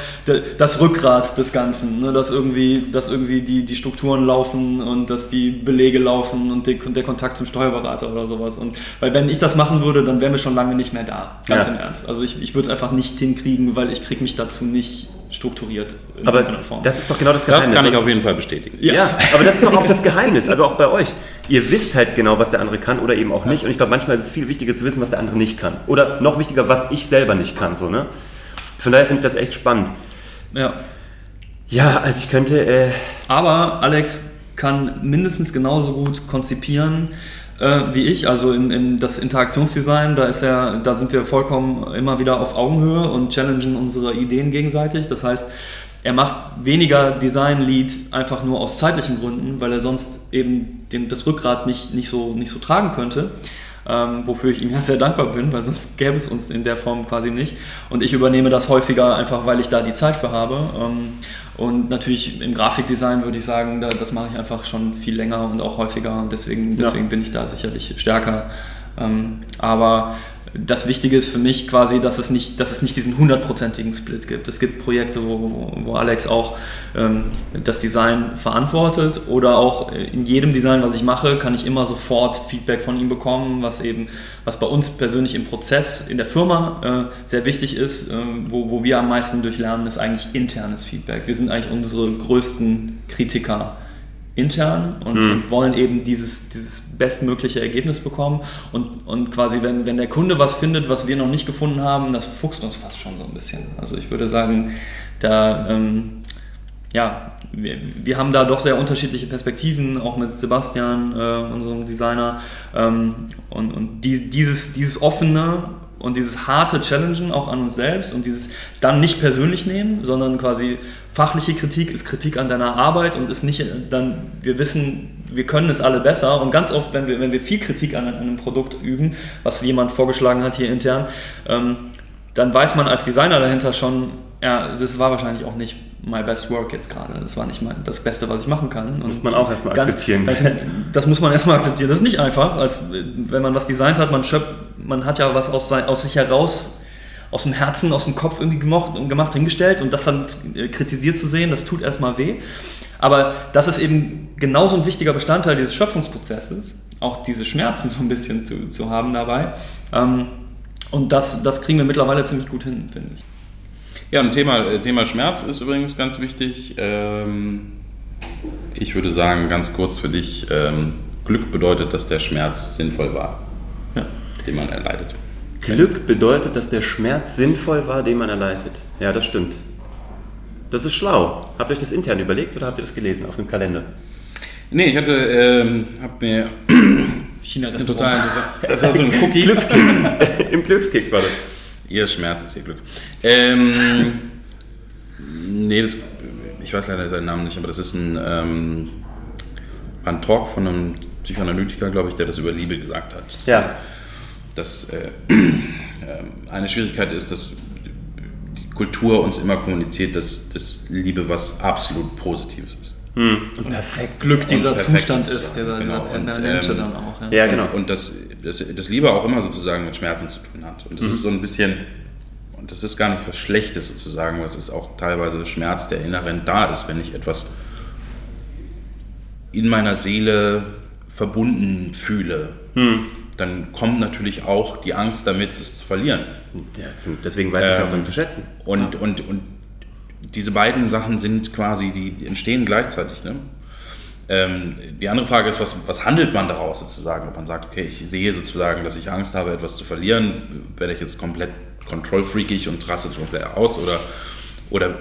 das Rückgrat des Ganzen, ne, dass irgendwie, dass irgendwie die, die Strukturen laufen und dass die Belege laufen und die, der Kontakt zum Steuerberater oder sowas. Und weil wenn ich das machen würde, dann wären wir schon lange nicht mehr da. Ganz Ja. im Ernst. Also ich, ich würde es einfach nicht hinkriegen, weil ich kriege mich dazu nicht strukturiert in aber irgendeiner Form. das ist doch genau das Das Geheimnis. kann ich auf jeden Fall bestätigen. ja. aber das ist doch auch das [laughs] Geheimnis, also auch bei euch. Ihr wisst halt genau, was der andere kann oder eben auch nicht. Und ich glaube, manchmal ist es viel wichtiger zu wissen, was der andere nicht kann. Oder noch wichtiger, was ich selber nicht kann. So, ne? Von daher finde ich das echt spannend. ja. Ja, also ich könnte, äh, Aber Alex kann mindestens genauso gut konzipieren äh, wie ich. Also in, in das Interaktionsdesign, da ist er, da sind wir vollkommen immer wieder auf Augenhöhe und challengen unsere Ideen gegenseitig. Das heißt, er macht weniger Design-Lead einfach nur aus zeitlichen Gründen, weil er sonst eben den, das Rückgrat nicht, nicht, so, nicht so tragen könnte. Ähm, wofür ich ihm ja sehr dankbar bin, weil sonst gäbe es uns in der Form quasi nicht. Und ich übernehme das häufiger einfach, weil ich da die Zeit für habe. Ähm, und natürlich im Grafikdesign würde ich sagen, da, das mache ich einfach schon viel länger und auch häufiger und deswegen, Ja. deswegen bin ich da sicherlich stärker. Ähm, aber das Wichtige ist für mich quasi, dass es nicht, dass es nicht diesen hundertprozentigen Split gibt. Es gibt Projekte, wo, wo Alex auch ähm, das Design verantwortet oder auch in jedem Design, was ich mache, kann ich immer sofort Feedback von ihm bekommen, was eben, was bei uns persönlich im Prozess in der Firma äh, sehr wichtig ist, äh, wo, wo wir am meisten durchlernen, ist eigentlich internes Feedback. Wir sind eigentlich unsere größten Kritiker intern und, und wollen eben dieses, dieses bestmögliche Ergebnis bekommen und, und quasi, wenn, wenn der Kunde was findet, was wir noch nicht gefunden haben, das fuchst uns fast schon so ein bisschen. Also ich würde sagen, da, ähm, ja, wir, wir haben da doch sehr unterschiedliche Perspektiven, auch mit Sebastian, äh, unserem Designer. Ähm, und und die, dieses, dieses offene und dieses harte Challengen auch an uns selbst und dieses dann nicht persönlich nehmen, sondern quasi fachliche Kritik ist Kritik an deiner Arbeit und ist nicht äh, dann, wir wissen, wir können es alle besser und ganz oft, wenn wir, wenn wir viel Kritik an, einem Produkt üben, was jemand vorgeschlagen hat hier intern, ähm, dann weiß man als Designer dahinter schon, ja, das war wahrscheinlich auch nicht my best work jetzt gerade. Das war nicht mein, das Beste, was ich machen kann. Und Muss man auch erstmal ganz- akzeptieren. Das, das muss man erstmal akzeptieren. Das ist nicht einfach, als wenn man was designt hat, man schöpft, man hat ja was aus, sein, aus sich heraus, aus dem Herzen, aus dem Kopf irgendwie gemacht, gemacht, hingestellt und das dann äh, kritisiert zu sehen, das tut erstmal weh. Aber das ist eben genauso ein wichtiger Bestandteil dieses Schöpfungsprozesses, auch diese Schmerzen so ein bisschen zu, zu haben dabei. Ähm, Und das, das kriegen wir mittlerweile ziemlich gut hin, finde ich. Ja, und Thema, äh, Thema Schmerz ist übrigens ganz wichtig. Ähm, ich würde sagen, ganz kurz für dich, ähm, Glück bedeutet, dass der Schmerz sinnvoll war. Den man erleidet. Glück bedeutet, dass der Schmerz sinnvoll war, den man erleidet. Ja, das stimmt. Das ist schlau. Habt ihr euch das intern überlegt oder habt ihr das gelesen auf dem Kalender? Nee, ich hatte, ähm, hab mir [coughs] China total Das war so ein Cookie. [laughs] Glückskeks. [coughs] Im Glückskeks war das. Ihr Schmerz ist ihr Glück. Ähm, nee, das, ich weiß leider seinen Namen nicht, aber das ist ein, ähm, ein Talk von einem Psychoanalytiker, glaube ich, der das über Liebe gesagt hat. Ja. Dass äh, [clears throat] eine Schwierigkeit ist, dass die Kultur uns immer kommuniziert, dass, dass Liebe was absolut Positives ist. Hm. Und perfekt Glück dieser perfekt Zustand ist, dieser genau. permanente ähm, dann auch. Ja, ja genau. Und, und das, das, das Liebe auch immer sozusagen mit Schmerzen zu tun hat. Und das mhm. ist so ein bisschen, und das ist gar nicht was Schlechtes sozusagen, was ist auch teilweise Schmerz, der inhärent da ist, wenn ich etwas in meiner Seele verbunden fühle. Hm. Dann kommt natürlich auch die Angst damit, es zu verlieren. Ja, deswegen weiß ich es auch dann zu schätzen. Und, ja. und, und diese beiden Sachen sind quasi, die entstehen gleichzeitig. Ne? Ähm, die andere Frage ist, was, was handelt man daraus sozusagen? Ob man sagt, okay, ich sehe sozusagen, dass ich Angst habe, etwas zu verlieren, werde ich jetzt komplett kontrollfreakig und raste komplett aus oder, oder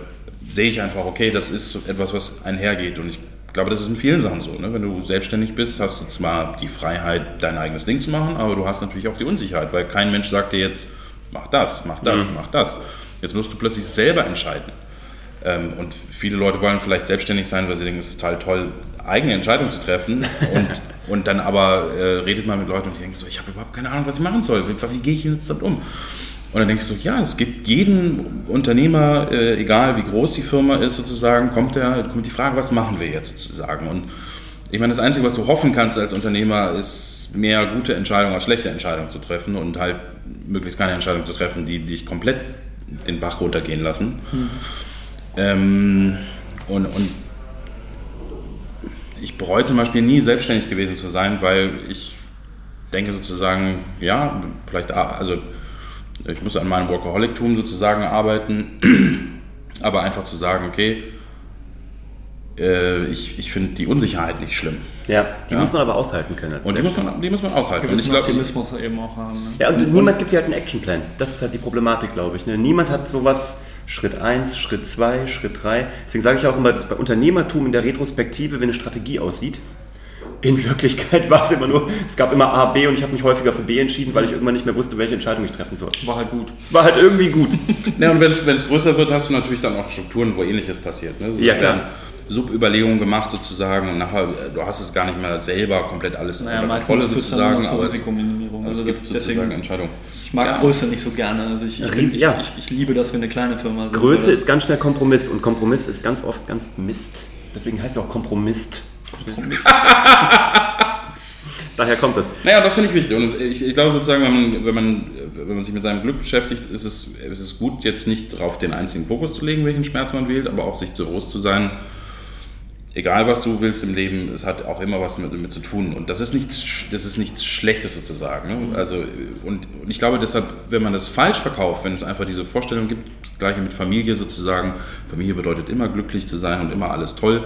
sehe ich einfach, okay, das ist etwas, was einhergeht und ich glaube, das ist in vielen Sachen so. Ne? Wenn du selbstständig bist, hast du zwar die Freiheit, dein eigenes Ding zu machen, aber du hast natürlich auch die Unsicherheit, weil kein Mensch sagt dir jetzt, mach das, mach das, mhm. mach das. Jetzt musst du plötzlich selber entscheiden. Ähm, und viele Leute wollen vielleicht selbstständig sein, weil sie denken, es ist total toll, eigene Entscheidungen zu treffen. [laughs] und, und dann aber äh, redet man mit Leuten und die denken so, ich habe überhaupt keine Ahnung, was ich machen soll. Wie, wie gehe ich jetzt damit um? Und dann denke ich so, ja, es gibt jeden Unternehmer, äh, egal wie groß die Firma ist sozusagen, kommt, der, kommt die Frage, was machen wir jetzt sozusagen? Und ich meine, das Einzige, was du hoffen kannst als Unternehmer, ist mehr gute Entscheidungen als schlechte Entscheidungen zu treffen und halt möglichst keine Entscheidungen zu treffen, die dich komplett den Bach runtergehen lassen. Mhm. Ähm, und, und ich bereue zum Beispiel nie selbstständig gewesen zu sein, weil ich denke sozusagen, ja, vielleicht, also ich muss an meinem Workaholic-Tum sozusagen arbeiten, [clears throat] aber einfach zu sagen, okay, äh, ich, ich finde die Unsicherheit nicht schlimm. Ja, die ja. muss man aber aushalten können. und die muss, man, die muss man aushalten. Und ich glaube, Optimismus eben auch haben. Ne? Ja, und, und niemand gibt dir halt einen Actionplan. Das ist halt die Problematik, glaube ich. Ne? Niemand hat sowas Schritt 1, Schritt 2, Schritt 3. Deswegen sage ich auch immer, dass bei Unternehmertum in der Retrospektive, wenn eine Strategie aussieht, in Wirklichkeit [laughs] war es immer nur, es gab immer A, B und ich habe mich häufiger für B entschieden, weil ich irgendwann nicht mehr wusste, welche Entscheidung ich treffen soll. War halt gut. War halt irgendwie gut. [laughs] ja, und wenn es größer wird, hast du natürlich dann auch Strukturen, wo ähnliches passiert. Ne? So ja, klar. Subüberlegungen gemacht sozusagen und nachher, du hast es gar nicht mehr selber komplett alles naja, unter Kontrolle sozusagen, aber Risikominimierung. Also es gibt sozusagen Entscheidungen. Ich mag ja. Größe nicht so gerne. Also ich, ich, ich, ja. ich, liebe, dass wir eine kleine Firma sind. Größe ist ganz schnell Kompromiss und Kompromiss ist ganz oft ganz Mist. Deswegen heißt es auch Kompromiss. [laughs] Daher kommt das. Naja, das finde ich wichtig. Und ich, ich, glaube sozusagen, wenn man, wenn, man, wenn man sich mit seinem Glück beschäftigt, ist es, ist es gut, jetzt nicht darauf den einzigen Fokus zu legen, welchen Schmerz man wählt, aber auch sich bewusst zu sein, egal was du willst im Leben, es hat auch immer was mit, mit zu tun. Und das ist nichts, das ist nichts Schlechtes sozusagen. Ne? Mhm. Also, und, und, ich glaube deshalb, wenn man das falsch verkauft, wenn es einfach diese Vorstellung gibt, das gleiche mit Familie sozusagen, Familie bedeutet immer glücklich zu sein und immer alles toll.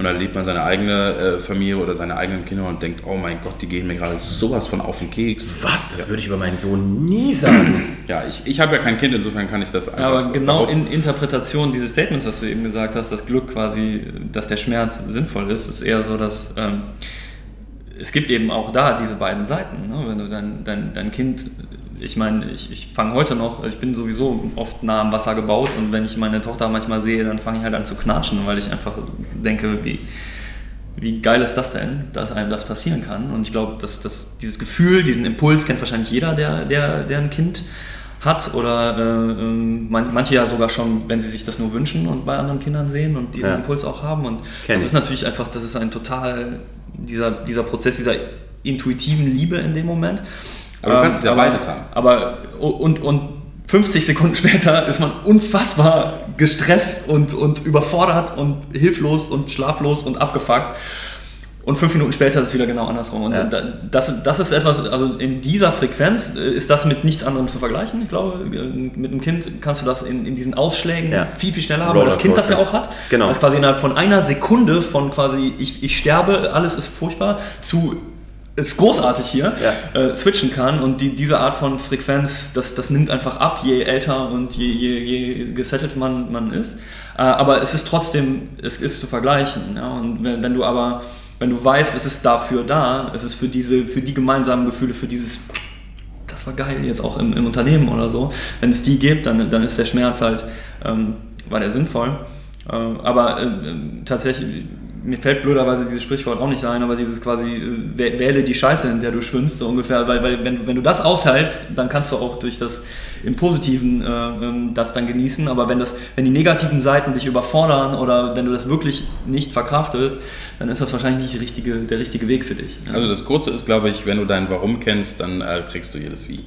Und dann lebt man seine eigene äh, Familie oder seine eigenen Kinder und denkt, oh mein Gott, die gehen mir gerade sowas von auf den Keks. Was? Das würde ich über meinen Sohn nie sagen. [clears throat] ja, ich, ich habe ja kein Kind, insofern kann ich das einfach. Ja, aber genau in Interpretation dieses Statements, was du eben gesagt hast, das Glück quasi, dass der Schmerz sinnvoll ist, ist eher so, dass ähm, es gibt eben auch da diese beiden Seiten. Ne? Wenn du dein, dein, dein Kind ich meine, ich, ich fange heute noch, ich bin sowieso oft nah am Wasser gebaut und wenn ich meine Tochter manchmal sehe, dann fange ich halt an zu knatschen, weil ich einfach denke, wie, wie geil ist das denn, dass einem das passieren kann. Und ich glaube, dass, dass dieses Gefühl, diesen Impuls kennt wahrscheinlich jeder, der, der, der ein Kind hat oder äh, ähm, manche ja sogar schon, wenn sie sich das nur wünschen und bei anderen Kindern sehen und diesen ja. Impuls auch haben. Und Kenn das ist natürlich einfach, das ist ein total, dieser, dieser Prozess dieser intuitiven Liebe in dem Moment. Aber du kannst es ja aber, beides haben. Aber und, und 50 Sekunden [laughs] später ist man unfassbar gestresst und, und überfordert und hilflos und schlaflos und abgefuckt. und fünf Minuten später ist es wieder genau andersrum. Und Ja. da- das, das ist etwas, also in dieser Frequenz äh, ist das mit nichts anderem zu vergleichen. Ich glaube, äh, mit einem Kind kannst du das in, in diesen Ausschlägen Ja. viel, viel schneller haben, weil das Kind das ja auch hat. Genau. Das quasi innerhalb von einer Sekunde von quasi ich, ich sterbe, alles ist furchtbar, zu ist großartig hier, Ja. äh, switchen kann und die, diese Art von Frequenz, das, das nimmt einfach ab, je älter und je, je, je gesettelt man, man ist. Äh, aber es ist trotzdem, es ist zu vergleichen. Ja? Und wenn, wenn du aber, wenn du weißt, es ist dafür da, es ist für diese, für die gemeinsamen Gefühle, für dieses das war geil, jetzt auch im, im Unternehmen oder so. Wenn es die gibt, dann, dann ist der Schmerz halt, ähm, war der sinnvoll. Äh, aber äh, äh, tatsächlich, mir fällt blöderweise dieses Sprichwort auch nicht ein, aber dieses quasi, äh, wäh- wähle die Scheiße, in der du schwimmst, so ungefähr. Weil, weil wenn, wenn du das aushältst, dann kannst du auch durch das im Positiven äh, ähm, das dann genießen. Aber wenn, das, wenn die negativen Seiten dich überfordern oder wenn du das wirklich nicht verkraftest, dann ist das wahrscheinlich nicht richtige, der richtige Weg für dich. Also das Kurze ist, glaube ich, wenn du dein Warum kennst, dann äh, trägst du jedes Wie.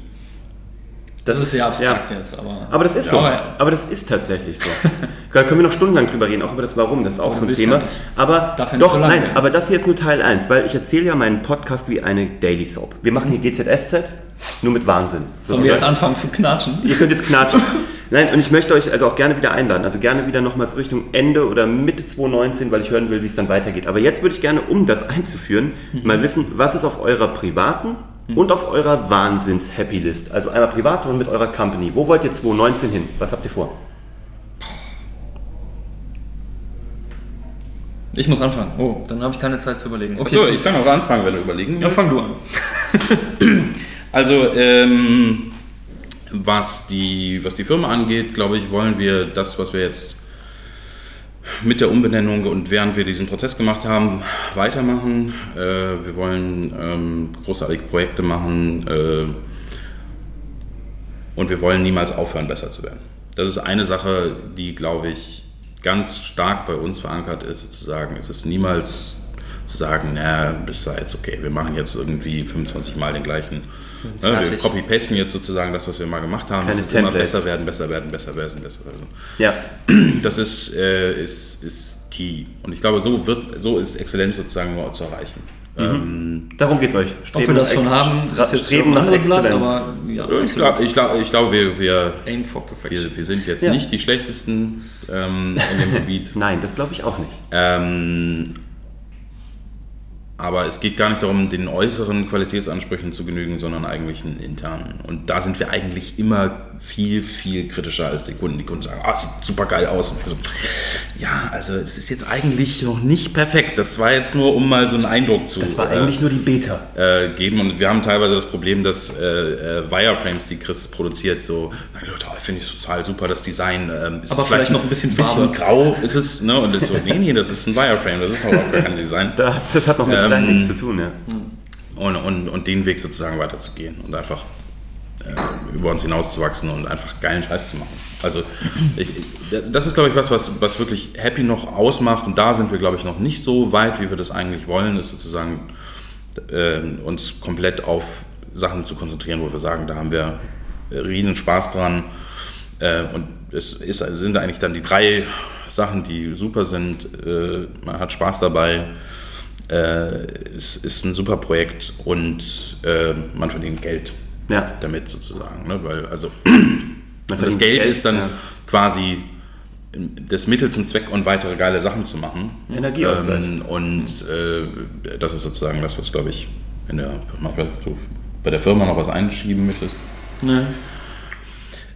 Das ist sehr abstrakt ja. jetzt, aber. Aber das ist so. Ja. Aber das ist tatsächlich so. [laughs] da können wir noch stundenlang drüber reden, auch über das Warum, das ist auch so ein Thema. Aber doch, so nein, werden. aber das hier ist nur Teil 1, weil ich erzähle ja meinen Podcast wie eine Daily Soap. Wir machen hier GZSZ, nur mit Wahnsinn. Sollen wir jetzt sozusagen. anfangen zu knatschen? Ihr könnt jetzt knatschen. Nein, und ich möchte euch also auch gerne wieder einladen. Also gerne wieder nochmals Richtung Ende oder Mitte 2019, weil ich hören will, wie es dann weitergeht. Aber jetzt würde ich gerne, um das einzuführen, Mhm. mal wissen, was ist auf eurer privaten und auf eurer Wahnsinns-Happy-List. Also einmal privat und mit eurer Company. Wo wollt ihr 2019 hin? Was habt ihr vor? Ich muss anfangen. Oh, dann habe ich keine Zeit zu überlegen. Achso, ich kann auch anfangen, wenn du überlegen Dann willst. fang du an. Also, ähm, was, die, was die Firma angeht, glaube ich, wollen wir das, was wir jetzt mit der Umbenennung und während wir diesen Prozess gemacht haben, weitermachen. Äh, wir wollen ähm, großartige Projekte machen äh, und wir wollen niemals aufhören, besser zu werden. Das ist eine Sache, die, glaube ich, ganz stark bei uns verankert ist, sozusagen. Es ist niemals zu sagen, na, ist ja jetzt okay, wir machen jetzt irgendwie 25 Mal den gleichen. Ne, wir copy-pasten jetzt sozusagen das, was wir mal gemacht haben. Keine es ist immer besser werden, besser werden, besser werden, besser werden. Ja, Das ist, äh, ist, ist key. Und ich glaube, so, wird, so ist Exzellenz sozusagen nur zu erreichen. Ähm, darum geht's euch. Ob wir das schon haben, Streben nach Exzellenz. aber ja, ich glaube, ich glaub, ich glaub, wir, wir, wir, wir sind jetzt Ja. nicht die schlechtesten ähm, in dem Gebiet. [laughs] Nein, das glaube ich auch nicht. Ähm, aber es geht gar nicht darum, den äußeren Qualitätsansprüchen zu genügen, sondern eigentlich einen internen. Und da sind wir eigentlich immer viel, viel kritischer als die Kunden. Die Kunden sagen, ah, sieht super geil aus. Und so, ja, also es ist jetzt eigentlich noch nicht perfekt. Das war jetzt nur, um mal so einen Eindruck zu Das war äh, eigentlich nur die Beta. äh, geben. Und wir haben teilweise das Problem, dass äh, äh, Wireframes, die Chris produziert, so, da finde ich total super, das Design ähm, ist Aber vielleicht noch ein bisschen bisschen grau ist es, ne? Und so, nee, nee, das ist ein Wireframe, das ist überhaupt gar kein Design. [laughs] Da, das hat noch mit Ähm, Design nichts zu tun, ja. Und, und, und den Weg sozusagen weiterzugehen und einfach äh, über uns hinauszuwachsen und einfach geilen Scheiß zu machen. Also ich, ich- das ist, glaube ich, was, was, was wirklich Happy noch ausmacht und da sind wir, glaube ich, noch nicht so weit, wie wir das eigentlich wollen, ist sozusagen äh, uns komplett auf Sachen zu konzentrieren, wo wir sagen, da haben wir riesen Spaß dran. Äh, und es ist, sind eigentlich dann die drei Sachen, die super sind. Äh, man hat Spaß dabei, äh, es ist ein super Projekt und äh, man verdient Geld Ja. damit sozusagen. Ne? Weil, also, [clears throat] das verdient Geld, ist dann ja. quasi das Mittel zum Zweck und weitere geile Sachen zu machen. Energieausgleich. Ähm, und äh, das ist sozusagen das, was, glaube ich, in der, du bei der Firma noch was einschieben möchtest. Ne.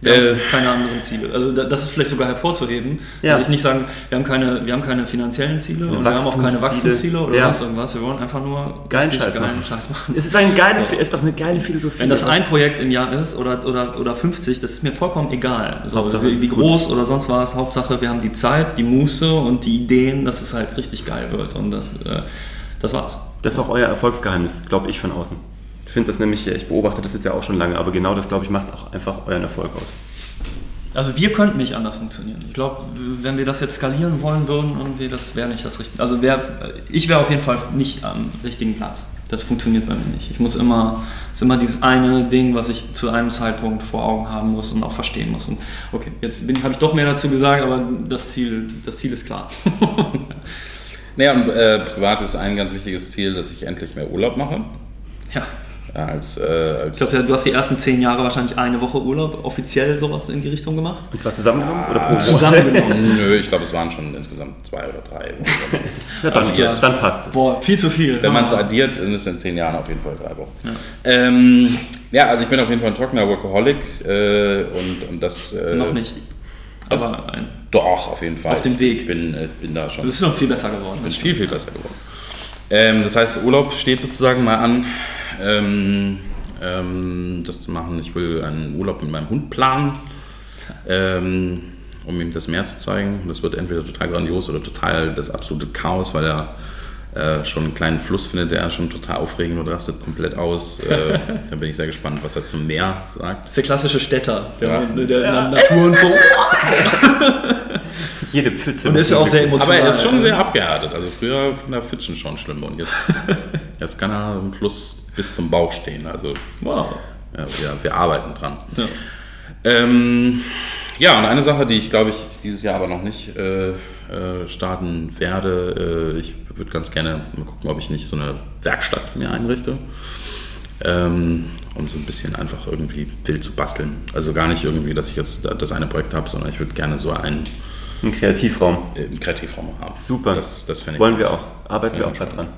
Wir Äh, haben keine anderen Ziele. Also da- das ist vielleicht sogar hervorzuheben. Ja. Also ich nicht sagen, wir haben keine, wir haben keine finanziellen Ziele und wir haben auch keine Wachstumsziele. Oder Ja. sonst irgendwas. Wir wollen einfach nur Geilen Scheiß geilen machen. Scheiß machen. Es ist ein geiles, es ist doch eine geile Philosophie. Wenn das ein Projekt im Jahr ist oder, oder, oder 50, das ist mir vollkommen egal. So, Hauptsache, wie, es wie gut. groß oder sonst was. Hauptsache, wir haben die Zeit, die Muße und die Ideen, dass es halt richtig geil wird. Und das, äh, das war's. Das ist auch euer Erfolgsgeheimnis, glaube ich, von außen. Ich finde das nämlich, ich beobachte das jetzt ja auch schon lange, aber genau das, glaube ich, macht auch einfach euren Erfolg aus. Also wir könnten nicht anders funktionieren. Ich glaube, wenn wir das jetzt skalieren wollen würden, irgendwie, das wäre nicht das Richtige. Also wär, ich wäre auf jeden Fall nicht am richtigen Platz. Das funktioniert bei mir nicht. Ich muss immer, es ist immer dieses eine Ding, was ich zu einem Zeitpunkt vor Augen haben muss und auch verstehen muss. Und okay, jetzt habe ich doch mehr dazu gesagt, aber das Ziel, das Ziel ist klar. [laughs] Naja, und äh, privat ist ein ganz wichtiges Ziel, dass ich endlich mehr Urlaub mache. Ja. Ja, als, äh, als Ich glaube, du hast die ersten zehn Jahre wahrscheinlich eine Woche Urlaub offiziell sowas in die Richtung gemacht. Und zwar zusammengenommen oder pro Woche? Zusammengenommen. [laughs] Nö, ich glaube, es waren schon insgesamt zwei oder drei. [laughs] Ja, dann, Ja. dann passt es. Boah, viel zu viel. Wenn man es addiert, sind es in zehn Jahren auf jeden Fall drei Wochen. Ja, ähm, ja also ich bin auf jeden Fall ein trockener Workaholic äh, und, und das... Äh, Noch nicht. Was? Aber ein, Doch, auf jeden Fall. Auf dem Ich- Weg. Ich bin, äh, bin da schon du bist schon viel besser geworden. ist viel, viel besser geworden. Ähm, das heißt, Urlaub steht sozusagen mal an, ähm, ähm, das zu machen. Ich will einen Urlaub mit meinem Hund planen, ähm, um ihm das Meer zu zeigen. Das wird entweder total grandios oder total das absolute Chaos, weil er äh, schon einen kleinen Fluss findet, der schon total aufregend und rastet komplett aus. Äh, [laughs] da bin ich sehr gespannt, was er zum Meer sagt. Das ist der klassische Städter, der, Ja. der, der Natur und so. [laughs] Jede Pfütze. Und ist ja auch sehr emotional. Aber er ist schon sehr abgehärtet. Also früher fand er Pfützen schon schlimm und jetzt, [laughs] jetzt kann er im Fluss bis zum Bauch stehen. Also Wow. ja, wir, wir arbeiten dran. Ja. Ähm, ja, und eine Sache, die ich glaube ich dieses Jahr aber noch nicht äh, äh, starten werde, äh, ich würde ganz gerne mal gucken, ob ich nicht so eine Werkstatt mir einrichte. Ähm, um so ein bisschen einfach irgendwie wild zu basteln. Also gar nicht irgendwie, dass ich jetzt da- das eine Projekt habe, sondern ich würde gerne so einen, Ein Kreativraum. äh, einen Kreativraum haben. Super. Das, das fände ich Wollen gut. wir auch. Arbeiten wir Ja, auch dran.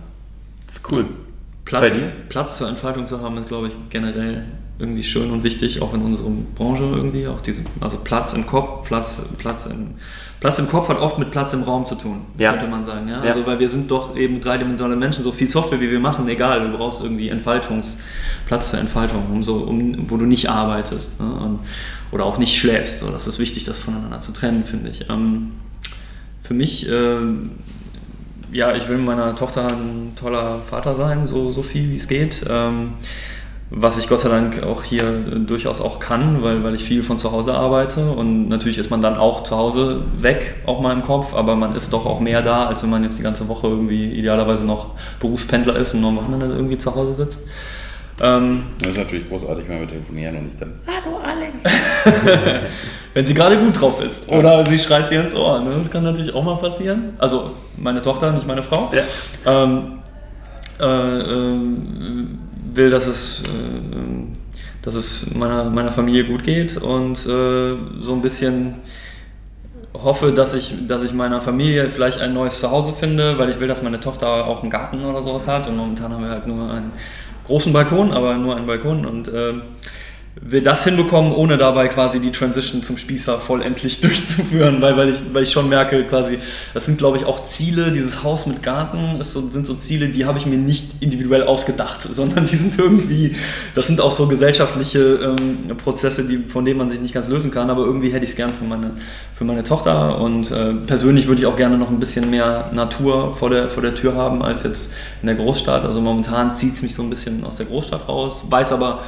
Das ist cool. Bei Platz? Platz zur Entfaltung zu haben, ist, glaube ich, generell irgendwie schön und wichtig, auch in unserer Branche irgendwie. Auch diese, also Platz im Kopf, Platz, Platz, im, Platz im Kopf hat oft mit Platz im Raum zu tun, Ja. könnte man sagen. Ja? Ja. Also, weil wir sind doch eben dreidimensionale Menschen, so viel Software wie wir machen, egal, du brauchst irgendwie Entfaltungs, Platz zur Entfaltung, um so, um, wo du nicht arbeitest ne? und, oder auch nicht schläfst. So, das ist wichtig, das voneinander zu trennen, finde ich. Ähm, für mich ähm, ja, ich will meiner Tochter ein toller Vater sein, so, so viel wie es geht. Ähm, was ich Gott sei Dank auch hier durchaus auch kann, weil, weil ich viel von zu Hause arbeite. Und natürlich ist man dann auch zu Hause weg, auch mal im Kopf, aber man ist doch auch mehr da, als wenn man jetzt die ganze Woche irgendwie idealerweise noch Berufspendler ist und nur am Wochenende irgendwie zu Hause sitzt. Ähm, Das ist natürlich großartig, wenn wir telefonieren und ich dann. [laughs] wenn sie gerade gut drauf ist. Oder sie schreit dir ins Ohr. Ne? Das kann natürlich auch mal passieren. Also meine Tochter, nicht meine Frau. Ja. Ähm, äh, ähm, will, dass es, äh, dass es meiner, meiner Familie gut geht und äh, so ein bisschen hoffe, dass ich, dass ich meiner Familie vielleicht ein neues Zuhause finde, weil ich will, dass meine Tochter auch einen Garten oder sowas hat. Und momentan haben wir halt nur einen großen Balkon, aber nur einen Balkon und will das hinbekommen, ohne dabei quasi die Transition zum Spießer vollendlich [laughs] durchzuführen, weil, weil, ich, weil ich schon merke, quasi, das sind glaube ich auch Ziele, dieses Haus mit Garten so, sind so Ziele, die habe ich mir nicht individuell ausgedacht, [laughs] sondern die sind irgendwie, das sind auch so gesellschaftliche ähm, Prozesse, die, von denen man sich nicht ganz lösen kann, aber irgendwie hätte ich es gern für meine, für meine Tochter. Und äh, persönlich würde ich auch gerne noch ein bisschen mehr Natur vor der, vor der Tür haben als jetzt in der Großstadt, also momentan zieht es mich so ein bisschen aus der Großstadt raus, weiß aber,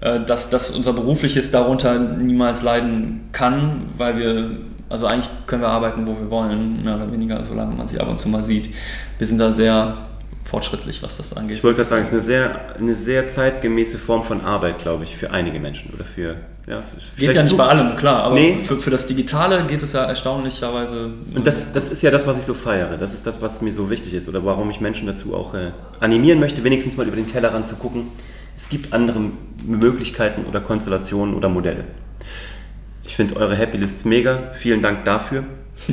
dass, dass unser berufliches darunter niemals leiden kann, weil wir, also eigentlich können wir arbeiten, wo wir wollen, mehr oder weniger, solange man sie ab und zu mal sieht. Wir sind da sehr fortschrittlich, was das angeht. Ich wollte gerade sagen, es ist eine sehr, eine sehr zeitgemäße Form von Arbeit, glaube ich, für einige Menschen oder für. Ja, für Geht ja nicht zu- bei allem, klar, aber Nee. für, für das Digitale geht es ja erstaunlicherweise. Und das, das ist ja das, was ich so feiere. Das ist das, was mir so wichtig ist oder warum ich Menschen dazu auch äh, animieren möchte, wenigstens mal über den Tellerrand zu gucken. Es gibt andere Möglichkeiten oder Konstellationen oder Modelle. Ich finde eure Happy Lists mega. Vielen Dank dafür.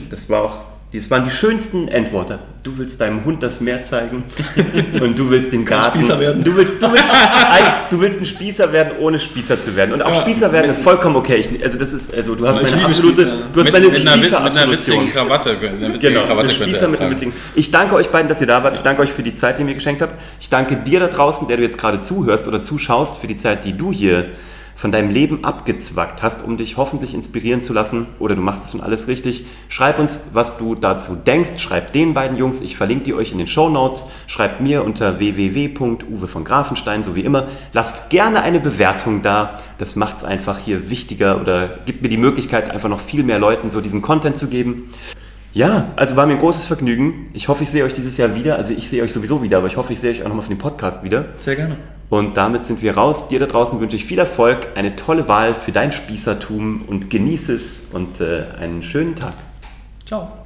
Das war auch, das waren die schönsten Endworte. Du willst deinem Hund das Meer zeigen [laughs] und du willst den Kein Garten. Spießer werden. Du willst, du, willst, [laughs] du willst ein Spießer werden, ohne Spießer zu werden. Und auch Ja. Spießer werden ist vollkommen okay. Ich, also das ist, also du hast meine absolute, Spießer. du hast Mit, meine mit, einer, mit einer Spießer-Absolution. witzigen Krawatte. Eine witzige Genau, Krawatte mit Spießer er mit einem witzigen. Ich danke euch beiden, dass ihr da wart. Ich danke euch für die Zeit, die ihr mir geschenkt habt. Ich danke dir da draußen, der du jetzt gerade zuhörst oder zuschaust, für die Zeit, die du hier von deinem Leben abgezwackt hast, um dich hoffentlich inspirieren zu lassen. Oder du machst es schon alles richtig. Schreib uns, was du dazu denkst. Schreib den beiden Jungs. Ich verlinke die euch in den Show Notes. Schreibt mir unter www.uwe von Grafenstein, so wie immer. Lasst gerne eine Bewertung da. Das macht es einfach hier wichtiger oder gibt mir die Möglichkeit, einfach noch viel mehr Leuten so diesen Content zu geben. Ja, also war mir ein großes Vergnügen. Ich hoffe, ich sehe euch dieses Jahr wieder. Also ich sehe euch sowieso wieder, aber ich hoffe, ich sehe euch auch nochmal für den Podcast wieder. Sehr gerne. Und damit sind wir raus. Dir da draußen wünsche ich viel Erfolg, eine tolle Wahl für dein Spießertum und genieße es und äh, einen schönen Tag. Ciao.